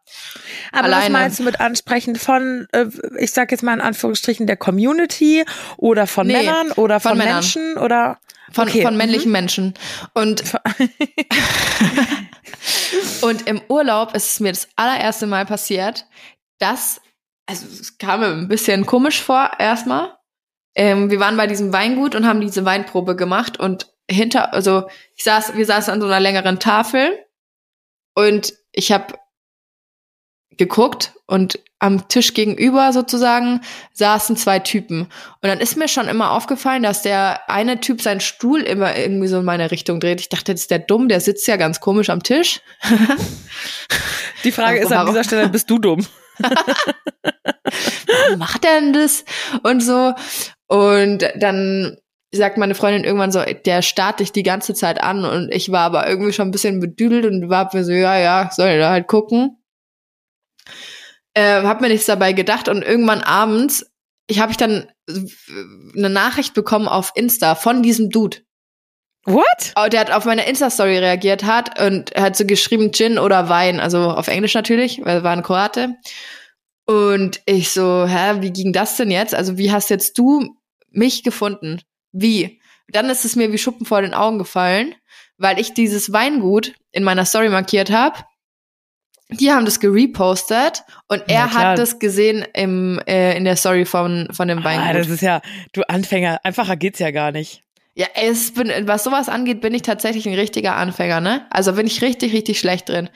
Aber Alleine. was meinst du mit ansprechen von, äh, ich sag jetzt mal in Anführungsstrichen, der Community oder von nee, Männern oder von, von Menschen oder? Von, okay. von männlichen mhm. Menschen. Und, [laughs] und im Urlaub ist es mir das allererste Mal passiert, dass, also es kam mir ein bisschen komisch vor erstmal. Ähm, wir waren bei diesem Weingut und haben diese Weinprobe gemacht und hinter, also ich saß, wir saßen an so einer längeren Tafel und ich habe geguckt und am Tisch gegenüber sozusagen saßen zwei Typen. Und dann ist mir schon immer aufgefallen, dass der eine Typ seinen Stuhl immer irgendwie so in meine Richtung dreht. Ich dachte, das ist der dumm, der sitzt ja ganz komisch am Tisch. [laughs] Die Frage ist an dieser Stelle, bist du dumm? [laughs] Warum macht er denn das? Und so. Und dann sagt meine Freundin irgendwann so, der starrt dich die ganze Zeit an und ich war aber irgendwie schon ein bisschen bedüdelt und war mir so, ja, ja, soll ich da halt gucken. Äh, hab mir nichts dabei gedacht und irgendwann abends, ich habe ich dann eine Nachricht bekommen auf Insta von diesem Dude. What? Oh, der hat auf meine Insta-Story reagiert hat und hat so geschrieben Gin oder Wein, also auf Englisch natürlich, weil er war ein Kroate. Und ich so, hä, wie ging das denn jetzt? Also wie hast jetzt du mich gefunden? Wie? Dann ist es mir wie Schuppen vor den Augen gefallen, weil ich dieses Weingut in meiner Story markiert habe. Die haben das gerepostet und er hat das gesehen im, äh, in der Story von, von dem Weingut. Ah, das ist ja, du Anfänger, einfacher geht's ja gar nicht. Ja, es bin, was sowas angeht, bin ich tatsächlich ein richtiger Anfänger, ne? Also bin ich richtig, richtig schlecht drin.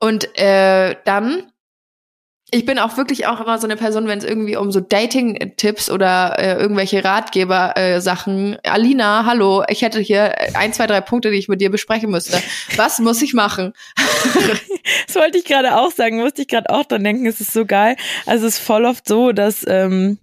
Und äh, dann ich bin auch wirklich auch immer so eine Person, wenn es irgendwie um so Dating-Tipps oder äh, irgendwelche Ratgeber-Sachen. Äh, Alina, hallo, ich hätte hier ein, zwei, drei Punkte, die ich mit dir besprechen müsste. Was muss ich machen? [laughs] das wollte ich gerade auch sagen, musste ich gerade auch dran denken. Es ist so geil. Also es ist voll oft so, dass ähm,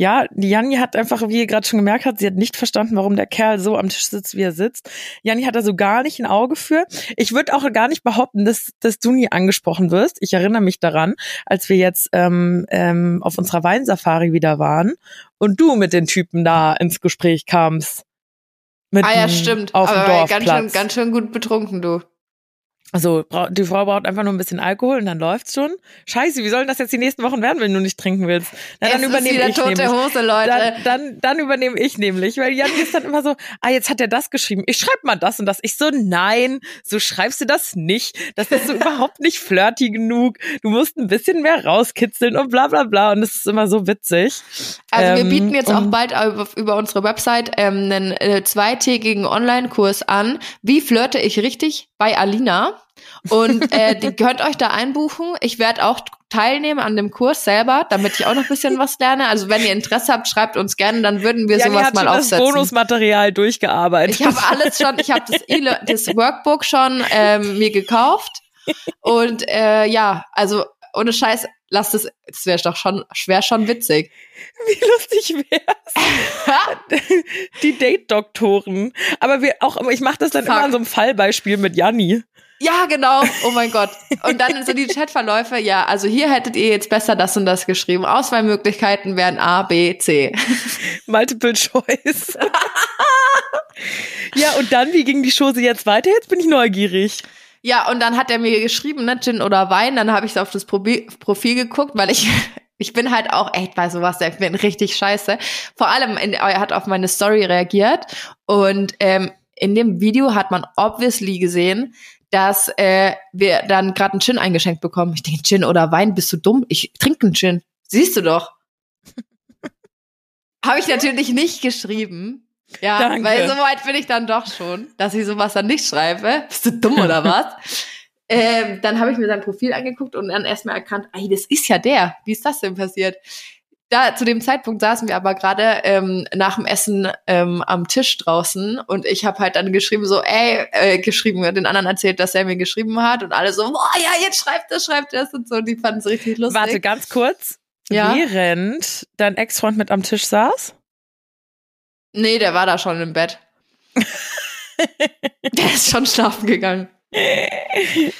ja, Janni hat einfach, wie ihr gerade schon gemerkt habt, sie hat nicht verstanden, warum der Kerl so am Tisch sitzt, wie er sitzt. Janni hat da so gar nicht ein Auge für. Ich würde auch gar nicht behaupten, dass, dass du nie angesprochen wirst. Ich erinnere mich daran, als wir jetzt ähm, ähm, auf unserer Weinsafari wieder waren und du mit den Typen da ins Gespräch kamst. Mit ah ja, stimmt. Auf dem Aber ganz schön, ganz schön gut betrunken, du. Also die Frau braucht einfach nur ein bisschen Alkohol und dann läuft's schon. Scheiße, wie sollen das jetzt die nächsten Wochen werden, wenn du nicht trinken willst? Na, dann es übernehme ich tote nämlich. Hose, Leute. Dann, dann, dann übernehme ich nämlich, weil Jan ist dann immer so, ah, jetzt hat er das geschrieben. Ich schreib mal das und das. Ich so, nein, so schreibst du das nicht. Das ist so [laughs] überhaupt nicht flirty genug. Du musst ein bisschen mehr rauskitzeln und bla bla bla. Und das ist immer so witzig. Also wir ähm, bieten jetzt auch bald über, über unsere Website ähm, einen äh, zweitägigen Online-Kurs an. Wie flirte ich richtig bei Alina? Und äh, die könnt euch da einbuchen. Ich werde auch teilnehmen an dem Kurs selber, damit ich auch noch ein bisschen was lerne. Also wenn ihr Interesse habt, schreibt uns gerne, dann würden wir ja, sowas hat mal schon aufsetzen. das Bonusmaterial durchgearbeitet. Ich habe alles schon, ich habe das, e das Workbook schon ähm, mir gekauft. Und äh, ja, also ohne Scheiß, lasst es, das wäre doch schon, schwer schon witzig. [laughs] Wie lustig wär's. [laughs] Die Date-Doktoren. Aber wir auch, ich mache das dann Fuck. immer an so einem Fallbeispiel mit Janni. Ja, genau. Oh mein Gott. Und dann so die Chatverläufe. Ja, also hier hättet ihr jetzt besser das und das geschrieben. Auswahlmöglichkeiten wären A, B, C. [laughs] Multiple Choice. ja, und dann, wie ging die Chose jetzt weiter? Jetzt bin ich neugierig. Ja, und dann hat er mir geschrieben, ne, Gin oder Wein. Dann habe ich auf das Profil geguckt, weil ich [laughs] ich bin halt auch echt bei sowas, ich bin richtig scheiße. Vor allem, in, er hat auf meine Story reagiert und ähm, in dem Video hat man obviously gesehen, dass äh, wir dann gerade einen Gin eingeschenkt bekommen. Ich denke, Gin oder Wein, bist du dumm? Ich trinke einen Gin. Siehst du doch. [laughs] Habe ich natürlich nicht geschrieben. Ja, Danke. weil so weit bin ich dann doch schon, dass ich sowas dann nicht schreibe. Bist du dumm oder was? [laughs] ähm, dann habe ich mir sein Profil angeguckt und dann erstmal erkannt, ey, das ist ja der. Wie ist das denn passiert? Da zu dem Zeitpunkt saßen wir aber gerade ähm, nach dem Essen ähm, am Tisch draußen und ich habe halt dann geschrieben so, ey, äh, geschrieben, den anderen erzählt, dass er mir geschrieben hat und alle so, boah, ja, jetzt schreibt das, schreibt das und so. Und die fanden es richtig lustig. Warte, ganz kurz. Ja? Während dein Ex-Freund mit am Tisch saß? Nee, der war da schon im Bett. [laughs] der ist schon schlafen gegangen.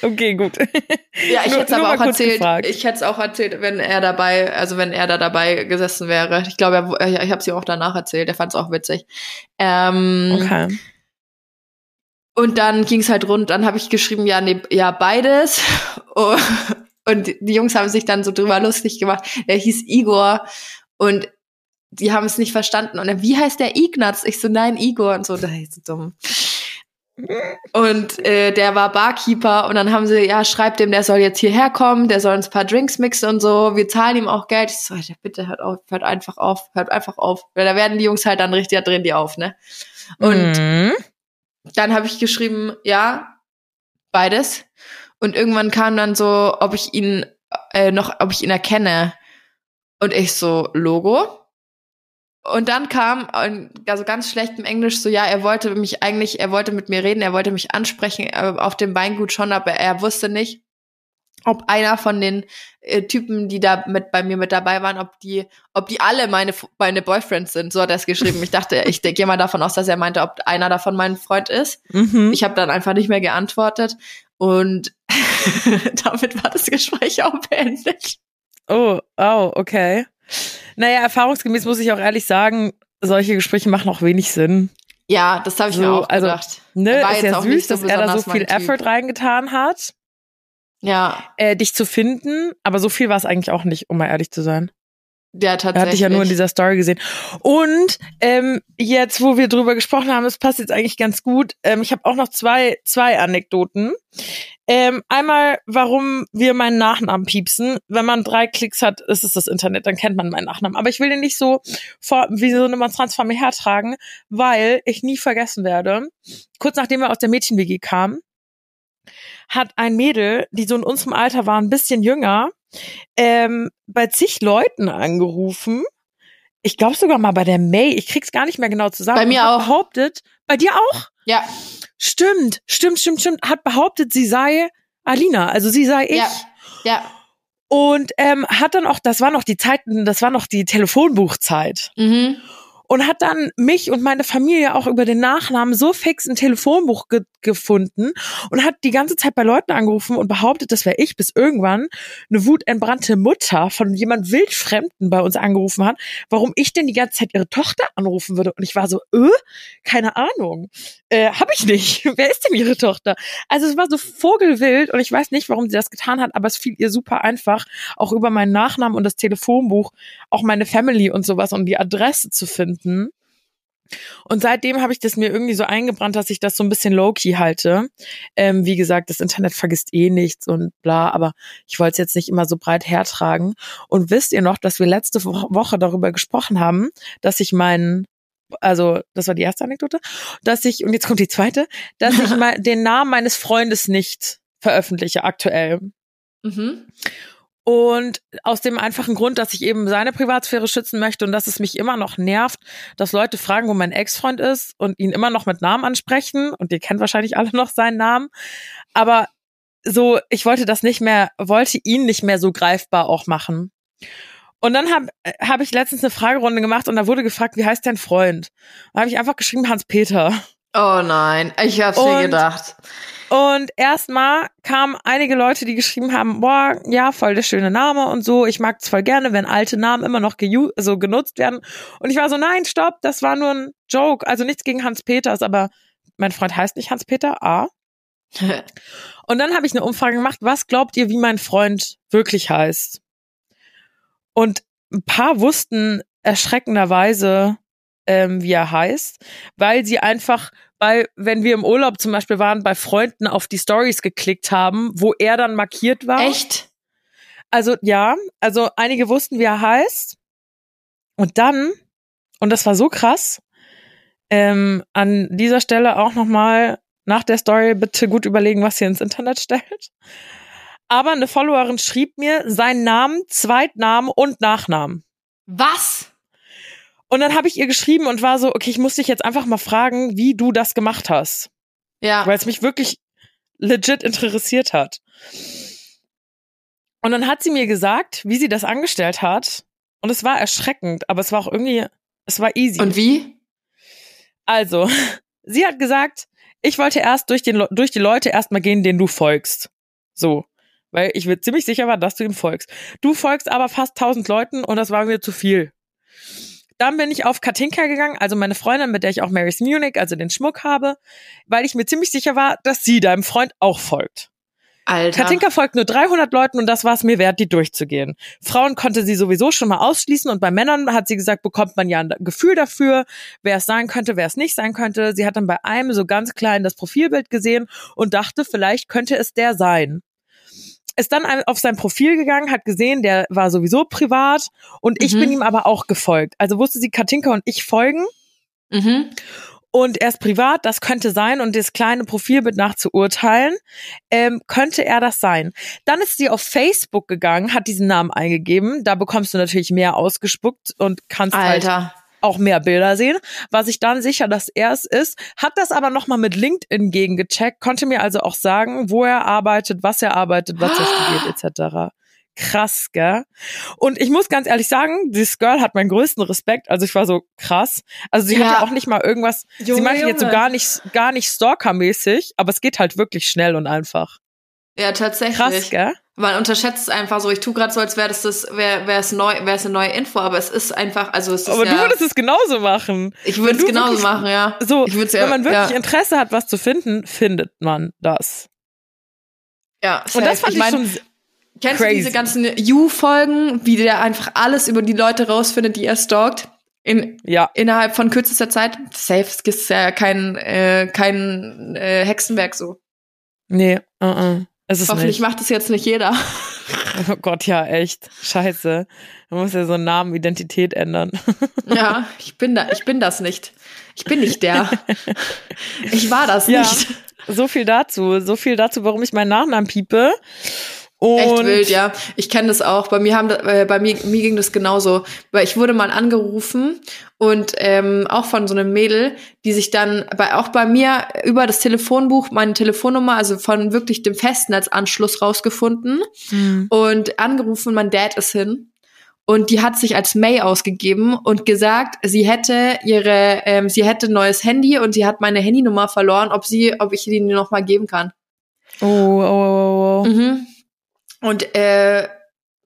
Okay, gut. Ja, ich hätte es aber auch erzählt. Gefragt. Ich hätte es auch erzählt, wenn er dabei, also wenn er da dabei gesessen wäre. Ich glaube, er, ich habe sie auch danach erzählt. Er fand es auch witzig. Ähm, okay. Und dann ging es halt rund. Dann habe ich geschrieben, ja, nee, ja beides. Und die Jungs haben sich dann so drüber lustig gemacht. Er hieß Igor und die haben es nicht verstanden. Und dann, wie heißt der Ignaz? Ich so, nein, Igor. Und so, da ist so dumm. Und äh, der war Barkeeper und dann haben sie, ja, schreibt dem, der soll jetzt hierher kommen, der soll uns ein paar Drinks mixen und so, wir zahlen ihm auch Geld. Ich so, Alter, bitte hört auf, hört einfach auf, hört einfach auf. Weil da werden die Jungs halt dann richtig, da drehen die auf, ne? Und mhm. dann habe ich geschrieben, ja, beides. Und irgendwann kam dann so, ob ich ihn äh, noch, ob ich ihn erkenne. Und ich so, Logo? Und dann kam, also ganz schlecht im Englisch, so ja, er wollte mich eigentlich, er wollte mit mir reden, er wollte mich ansprechen, äh, auf dem Weingut schon, aber er wusste nicht, ob einer von den äh, Typen, die da mit bei mir mit dabei waren, ob die, ob die alle meine meine Boyfriends sind. So hat er es geschrieben. Ich dachte, ich gehe mal davon aus, dass er meinte, ob einer davon mein Freund ist. Mhm. Ich habe dann einfach nicht mehr geantwortet und [laughs] damit war das Gespräch auch beendet. Oh, oh, okay. Naja, erfahrungsgemäß muss ich auch ehrlich sagen, solche Gespräche machen auch wenig Sinn. Ja, das habe ich so, mir auch also, gedacht. Ne, ist ja süß, so dass er da so viel Effort reingetan hat. Ja. Äh, dich zu finden, aber so viel war es eigentlich auch nicht, um mal ehrlich zu sein. Ja, tatsächlich. Hatte ich ja nur in dieser Story gesehen. Und ähm, jetzt, wo wir drüber gesprochen haben, es passt jetzt eigentlich ganz gut. Ähm, ich habe auch noch zwei, zwei Anekdoten. Ähm, einmal, warum wir meinen Nachnamen piepsen. Wenn man drei Klicks hat, ist es das Internet, dann kennt man meinen Nachnamen. Aber ich will den nicht so vor, wie so eine Monstranz vor mir hertragen, weil ich nie vergessen werde, kurz nachdem wir aus der Mädchen-WG kamen, hat ein Mädel, die so in unserem Alter war, ein bisschen jünger, ähm, bei zig Leuten angerufen. Ich glaube sogar mal bei der May. Ich krieg's gar nicht mehr genau zusammen. Bei mir auch. Behauptet, bei dir auch? Ja. Stimmt, stimmt, stimmt, stimmt. Hat behauptet, sie sei Alina, also sie sei ich. Ja. ja. Und ähm, hat dann auch, das war noch die Zeiten, das war noch die Telefonbuchzeit. Mhm und hat dann mich und meine Familie auch über den Nachnamen so fix ein Telefonbuch ge gefunden und hat die ganze Zeit bei Leuten angerufen und behauptet, das wäre ich, bis irgendwann eine wutentbrannte Mutter von jemand wildfremden bei uns angerufen hat, warum ich denn die ganze Zeit ihre Tochter anrufen würde. Und ich war so, äh, keine Ahnung, äh, hab ich nicht. [laughs] Wer ist denn ihre Tochter? Also es war so vogelwild und ich weiß nicht, warum sie das getan hat, aber es fiel ihr super einfach, auch über meinen Nachnamen und das Telefonbuch auch meine Family und sowas und die Adresse zu finden finden. Und seitdem habe ich das mir irgendwie so eingebrannt, dass ich das so ein bisschen low-key halte. Ähm, wie gesagt, das Internet vergisst eh nichts und bla, aber ich wollte es jetzt nicht immer so breit hertragen. Und wisst ihr noch, dass wir letzte Woche darüber gesprochen haben, dass ich meinen, also das war die erste Anekdote, dass ich, und jetzt kommt die zweite, dass ich [laughs] mal den Namen meines Freundes nicht veröffentliche aktuell. Mhm. Und aus dem einfachen Grund, dass ich eben seine Privatsphäre schützen möchte und dass es mich immer noch nervt, dass Leute fragen, wo mein Ex-Freund ist und ihn immer noch mit Namen ansprechen. Und ihr kennt wahrscheinlich alle noch seinen Namen. Aber so, ich wollte das nicht mehr, wollte ihn nicht mehr so greifbar auch machen. Und dann habe hab ich letztens eine Fragerunde gemacht und da wurde gefragt, wie heißt dein Freund? Da habe ich einfach geschrieben, Hans-Peter. Oh nein, ich hab's mir gedacht. Und erstmal kamen einige Leute, die geschrieben haben, boah, ja, voll der schöne Name und so. Ich mag es voll gerne, wenn alte Namen immer noch so genutzt werden. Und ich war so, nein, stopp, das war nur ein Joke. Also nichts gegen Hans Peters, aber mein Freund heißt nicht Hans Peter, A. [laughs] und dann habe ich eine Umfrage gemacht, was glaubt ihr, wie mein Freund wirklich heißt? Und ein paar wussten erschreckenderweise, ähm, wie er heißt, weil sie einfach bei, wenn wir im Urlaub zum Beispiel waren, bei Freunden auf die Stories geklickt haben, wo er dann markiert war. Echt? Also ja, also einige wussten, wie er heißt. Und dann, und das war so krass, ähm, an dieser Stelle auch nochmal nach der Story bitte gut überlegen, was ihr ins Internet stellt. Aber eine Followerin schrieb mir seinen Namen, Zweitnamen und Nachnamen. Was? Und dann habe ich ihr geschrieben und war so, okay, ich muss dich jetzt einfach mal fragen, wie du das gemacht hast. Ja. Weil es mich wirklich legit interessiert hat. Und dann hat sie mir gesagt, wie sie das angestellt hat. Und es war erschreckend, aber es war auch irgendwie, es war easy. Und wie? Also, [laughs] sie hat gesagt, ich wollte erst durch, den, durch die Leute erstmal gehen, denen du folgst. So. Weil ich mir ziemlich sicher war, dass du ihm folgst. Du folgst aber fast tausend Leuten und das war mir zu viel. Dann bin ich auf Katinka gegangen, also meine Freundin, mit der ich auch Mary's Munich, also den Schmuck habe, weil ich mir ziemlich sicher war, dass sie deinem Freund auch folgt. Alter. Katinka folgt nur 300 Leuten und das war es mir wert, die durchzugehen. Frauen konnte sie sowieso schon mal ausschließen und bei Männern hat sie gesagt, bekommt man ja ein Gefühl dafür, wer es sein könnte, wer es nicht sein könnte. Sie hat dann bei einem so ganz klein das Profilbild gesehen und dachte, vielleicht könnte es der sein. Ist dann auf sein Profil gegangen, hat gesehen, der war sowieso privat und ich Mhm. bin ihm aber auch gefolgt. Also wusste sie, Katinka und ich folgen Mhm. und er ist privat, das könnte sein und das kleine Profilbild nach zu urteilen, ähm, könnte er das sein. Dann ist sie auf Facebook gegangen, hat diesen Namen eingegeben, da bekommst du natürlich mehr ausgespuckt und kannst halt Alter. Auch mehr Bilder sehen. War sich dann sicher, dass er es ist, hat das aber nochmal mit LinkedIn gegengecheckt, konnte mir also auch sagen, wo er arbeitet, was er arbeitet, was er studiert etc. Krass, gell? Und ich muss ganz ehrlich sagen, dieses Girl hat meinen größten Respekt. Also ich war so krass. Also sie hat Ja. ja auch nicht mal irgendwas, sie Junge, meinte jetzt so gar nicht, gar nicht Stalker-mäßig, aber es geht halt wirklich schnell und einfach. Ja, tatsächlich. Krass, gell? Man unterschätzt es einfach so. Ich tu gerade so, als wäre das, das es neu, wäre es eine neue Info, aber es ist einfach, also es ist Aber ja, du würdest es genauso machen. ich würde es genauso wirklich- machen, ja. So, Ich würd's ja- wenn man wirklich ja. Interesse hat, was zu finden, findet man das. Ja, Und das fand ich, mein, schon Kennst crazy. du diese ganzen You-Folgen, wie der einfach alles über die Leute rausfindet, die er stalkt? In, Ja, innerhalb von kürzester Zeit? Safe, es ist ja kein, äh, kein äh, Hexenwerk so. nee, uh -uh. Es ist Hoffentlich nicht. macht das jetzt nicht jeder. [laughs] Oh Gott, ja, echt. Scheiße. Man muss ja so Namen, Identität ändern. [laughs] ja, ich bin da, ich bin das nicht. Ich bin nicht der. [laughs] Ich war das Ja. nicht. So viel dazu. So viel dazu, warum ich meinen Nachnamen piepe. Und Echt wild, ja. Ich kenne das auch. Bei mir haben, äh, bei mir, mir ging das genauso, weil ich wurde mal angerufen und ähm, auch von so einem Mädel, die sich dann bei auch bei mir über das Telefonbuch meine Telefonnummer, also von wirklich dem Festnetzanschluss rausgefunden Hm. und angerufen. Mein Dad ist hin und die hat sich als May ausgegeben und gesagt, sie hätte ihre, ähm, sie hätte ein neues Handy und sie hat meine Handynummer verloren, ob sie, ob ich die noch mal geben kann. Oh, oh, oh, oh. Mhm. Und äh,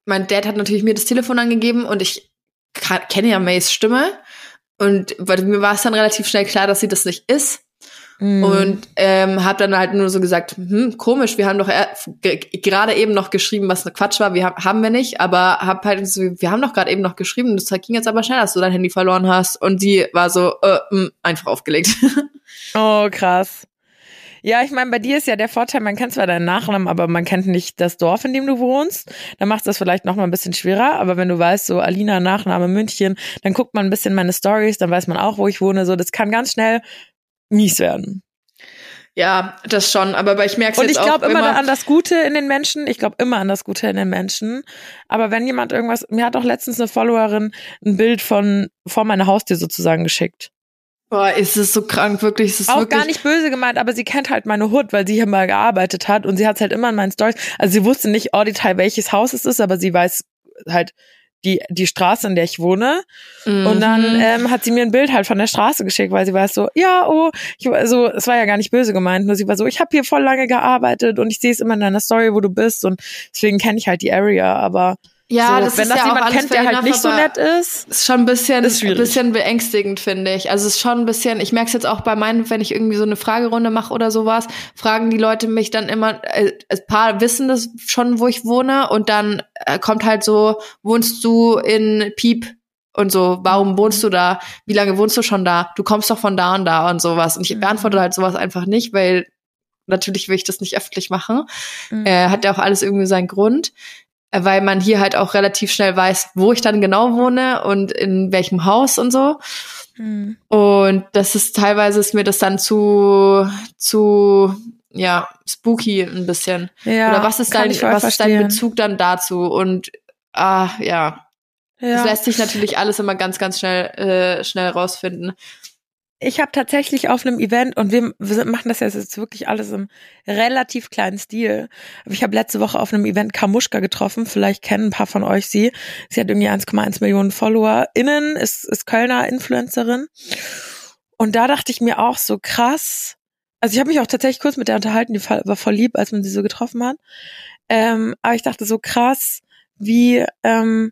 mein Dad hat natürlich mir das Telefon angegeben und ich kenne ja Mays Stimme. Und bei mir war es dann relativ schnell klar, dass sie das nicht ist. Mm. Und ähm, habe dann halt nur so gesagt, hm, komisch, wir haben doch er- ge- gerade eben noch geschrieben, was eine Quatsch war, wir haben, haben wir nicht, aber hab halt so, wir haben doch gerade eben noch geschrieben, das ging jetzt aber schnell, dass du dein Handy verloren hast. Und sie war so, äh, mh, einfach aufgelegt. [laughs] Oh, krass. Ja, ich meine, bei dir ist ja der Vorteil, man kennt zwar deinen Nachnamen, aber man kennt nicht das Dorf, in dem du wohnst. Dann macht das vielleicht noch mal ein bisschen schwerer. Aber wenn du weißt, so Alina, Nachname München, dann guckt man ein bisschen meine Stories, dann weiß man auch, wo ich wohne. So, das kann ganz schnell mies werden. ja, das schon, aber ich merke Und jetzt ich glaube immer an das Gute in den Menschen. Ich glaube immer an das Gute in den Menschen. Aber wenn jemand irgendwas, mir hat auch letztens eine Followerin ein Bild von vor meine Haustür sozusagen geschickt. Boah, ist es so krank, wirklich. Ist es Auch wirklich, gar nicht böse gemeint, aber sie kennt halt meine Hut, weil sie hier mal gearbeitet hat und sie hat halt immer in meinen Stories. Also sie wusste nicht au Detail, welches Haus es ist, aber sie weiß halt die die Straße, in der ich wohne. Und dann Mhm. ähm, hat sie mir ein Bild halt von der Straße geschickt, weil sie weiß so, ja, oh, ich war so, es war ja gar nicht böse gemeint, nur sie war so, ich habe hier voll lange gearbeitet und ich sehe es immer in deiner Story, wo du bist und deswegen kenne ich halt die Area, aber ja, so, das wenn ist das ja jemand kennt, der halt nicht so nett ist, Ist schon ein bisschen, Ist schwierig. bisschen beängstigend, finde ich. Also es ist schon ein bisschen, ich merke es jetzt auch bei meinen, wenn ich irgendwie so eine Fragerunde mache oder sowas, fragen die Leute mich dann immer, äh, ein paar wissen das schon, wo ich wohne und dann äh, kommt halt so, wohnst du in Piep und so, warum wohnst du da? Wie lange wohnst du schon da? Du kommst doch von da und da und sowas. Und ich mhm. beantworte halt sowas einfach nicht, weil natürlich will ich das nicht öffentlich machen. Mhm. Äh, hat ja auch alles irgendwie seinen Grund, weil man hier halt auch relativ schnell weiß, wo ich dann genau wohne und in welchem Haus und so. Mhm. Und das ist teilweise ist mir das dann zu zu ja spooky ein bisschen. Ja, Oder was ist dein was ist dein Bezug dann dazu? Und ah ja, ja. Das lässt sich natürlich alles immer ganz, ganz schnell, äh, schnell rausfinden. Ich habe tatsächlich auf einem Event, und wir, wir machen das jetzt wirklich alles im relativ kleinen Stil, ich habe letzte Woche auf einem Event Kamuschka getroffen, vielleicht kennen ein paar von euch sie. Sie hat irgendwie 1,1 Millionen FollowerInnen, ist, ist Kölner Influencerin. Und da dachte ich mir auch so krass, also ich habe mich auch tatsächlich kurz mit der unterhalten, die war voll lieb, als man sie so getroffen hat. Ähm, aber ich dachte so krass, wie ähm,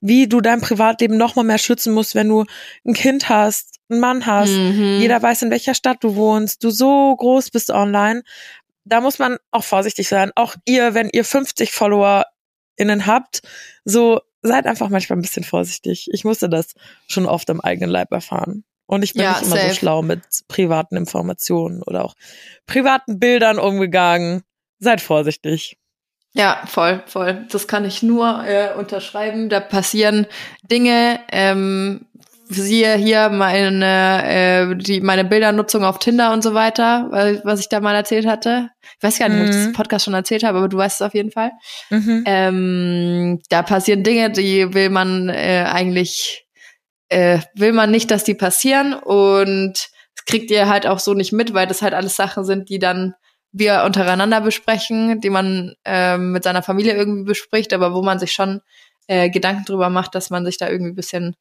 wie du dein Privatleben noch mal mehr schützen musst, wenn du ein Kind hast, einen Mann hast, mhm. jeder weiß, in welcher Stadt du wohnst, du so groß bist online. Da muss man auch vorsichtig sein. Auch ihr, wenn ihr 50 FollowerInnen habt, so seid einfach manchmal ein bisschen vorsichtig. Ich musste das schon oft am eigenen Leib erfahren. Und ich bin ja, nicht immer safe. so schlau mit privaten Informationen oder auch privaten Bildern umgegangen. Seid vorsichtig. Ja, voll, voll. Das kann ich nur äh, unterschreiben. Da passieren Dinge. Ähm, siehe hier meine äh, die meine Bildernutzung auf Tinder und so weiter, was ich da mal erzählt hatte. Ich weiß gar nicht, mhm. ob ich das mhm. Podcast schon erzählt habe, aber du weißt es auf jeden Fall. Mhm. Ähm, da passieren Dinge, die will man äh, eigentlich äh, will man nicht, dass die passieren und das kriegt ihr halt auch so nicht mit, weil das halt alles Sachen sind, die dann wir untereinander besprechen, die man ähm, mit seiner Familie irgendwie bespricht, aber wo man sich schon äh, Gedanken drüber macht, dass man sich da irgendwie bisschen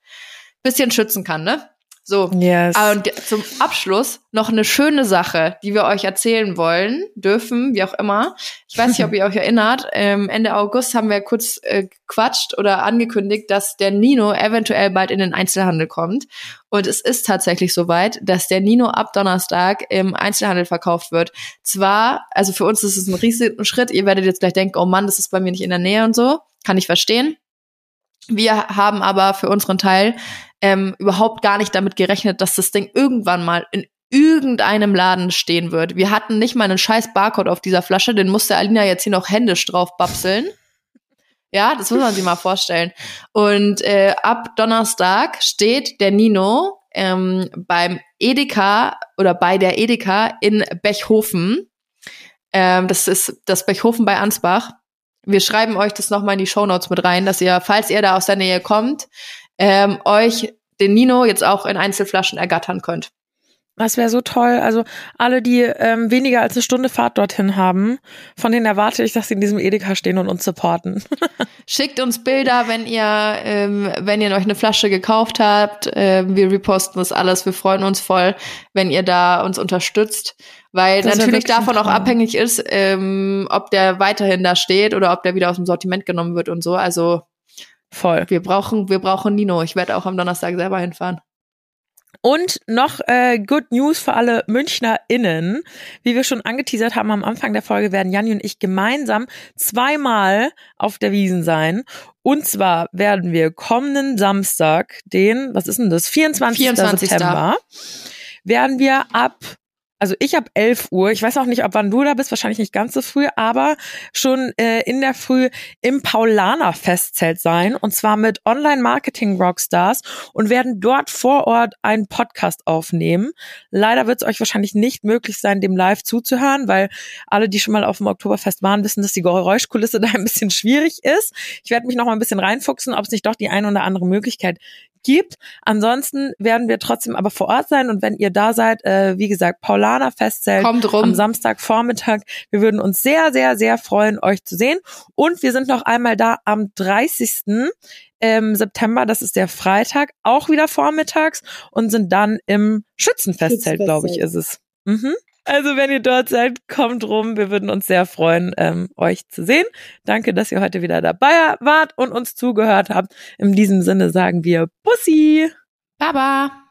bisschen schützen kann, ne? So. Yes. Und zum Abschluss noch eine schöne Sache, die wir euch erzählen wollen, dürfen, wie auch immer. Ich weiß nicht, ob [laughs] ihr euch erinnert. Ähm, Ende August haben wir kurz äh, gequatscht oder angekündigt, dass der Nino eventuell bald in den Einzelhandel kommt. Und es ist tatsächlich soweit, dass der Nino ab Donnerstag im Einzelhandel verkauft wird. Zwar, also für uns ist es ein riesiger Schritt. Ihr werdet jetzt gleich denken, oh Mann, das ist bei mir nicht in der Nähe und so. Kann ich verstehen. Wir haben aber für unseren Teil ähm, überhaupt gar nicht damit gerechnet, dass das Ding irgendwann mal in irgendeinem Laden stehen wird. Wir hatten nicht mal einen scheiß Barcode auf dieser Flasche, den musste Alina jetzt hier noch händisch drauf babseln. Ja, das muss man sich mal vorstellen. Und äh, ab Donnerstag steht der Nino ähm, beim Edeka oder bei der Edeka in Bechhofen. Ähm, das ist das Bechhofen bei Ansbach. Wir schreiben euch das nochmal in die Shownotes mit rein, dass ihr, falls ihr da aus der Nähe kommt, ähm, euch den Nino jetzt auch in Einzelflaschen ergattern könnt. Das wäre so toll. Also alle, die ähm, weniger als eine Stunde Fahrt dorthin haben, von denen erwarte ich, dass sie in diesem Edeka stehen und uns supporten. [laughs] Schickt uns Bilder, wenn ihr, ähm, wenn ihr euch eine Flasche gekauft habt. Ähm, wir reposten das alles. Wir freuen uns voll, wenn ihr da uns unterstützt. Weil das natürlich davon auch abhängig ist, ähm, ob der weiterhin da steht oder ob der wieder aus dem Sortiment genommen wird und so. Also voll. Wir brauchen, wir brauchen Nino. Ich werde auch am Donnerstag selber hinfahren. Und noch äh, Good News für alle MünchnerInnen. Wie wir schon angeteasert haben am Anfang der Folge, werden Janni und ich gemeinsam zweimal auf der Wiesen sein. Und zwar werden wir kommenden Samstag, den, was ist denn das, 24. 24. September, werden wir ab also ich habe 11 Uhr, ich weiß auch nicht, ob wann du da bist, wahrscheinlich nicht ganz so früh, aber schon äh, in der Früh im Paulaner Festzelt sein und zwar mit Online-Marketing-Rockstars und werden dort vor Ort einen Podcast aufnehmen. Leider wird es euch wahrscheinlich nicht möglich sein, dem live zuzuhören, weil alle, die schon mal auf dem Oktoberfest waren, wissen, dass die Geräuschkulisse [laughs] da ein bisschen schwierig ist. Ich werde mich noch mal ein bisschen reinfuchsen, ob es nicht doch die eine oder andere Möglichkeit gibt. Ansonsten werden wir trotzdem aber vor Ort sein und wenn ihr da seid, äh, wie gesagt, Paulaner Festzelt Kommt rum. am Samstagvormittag. Wir würden uns sehr, sehr, sehr freuen, euch zu sehen. Und wir sind noch einmal da am 30. Ähm, September, das ist der Freitag, auch wieder vormittags und sind dann im Schützenfestzelt, glaube ich, ist es. Mhm. Also wenn ihr dort seid, kommt rum. Wir würden uns sehr freuen, ähm, euch zu sehen. Danke, dass ihr heute wieder dabei wart und uns zugehört habt. In diesem Sinne sagen wir Bussi. Baba.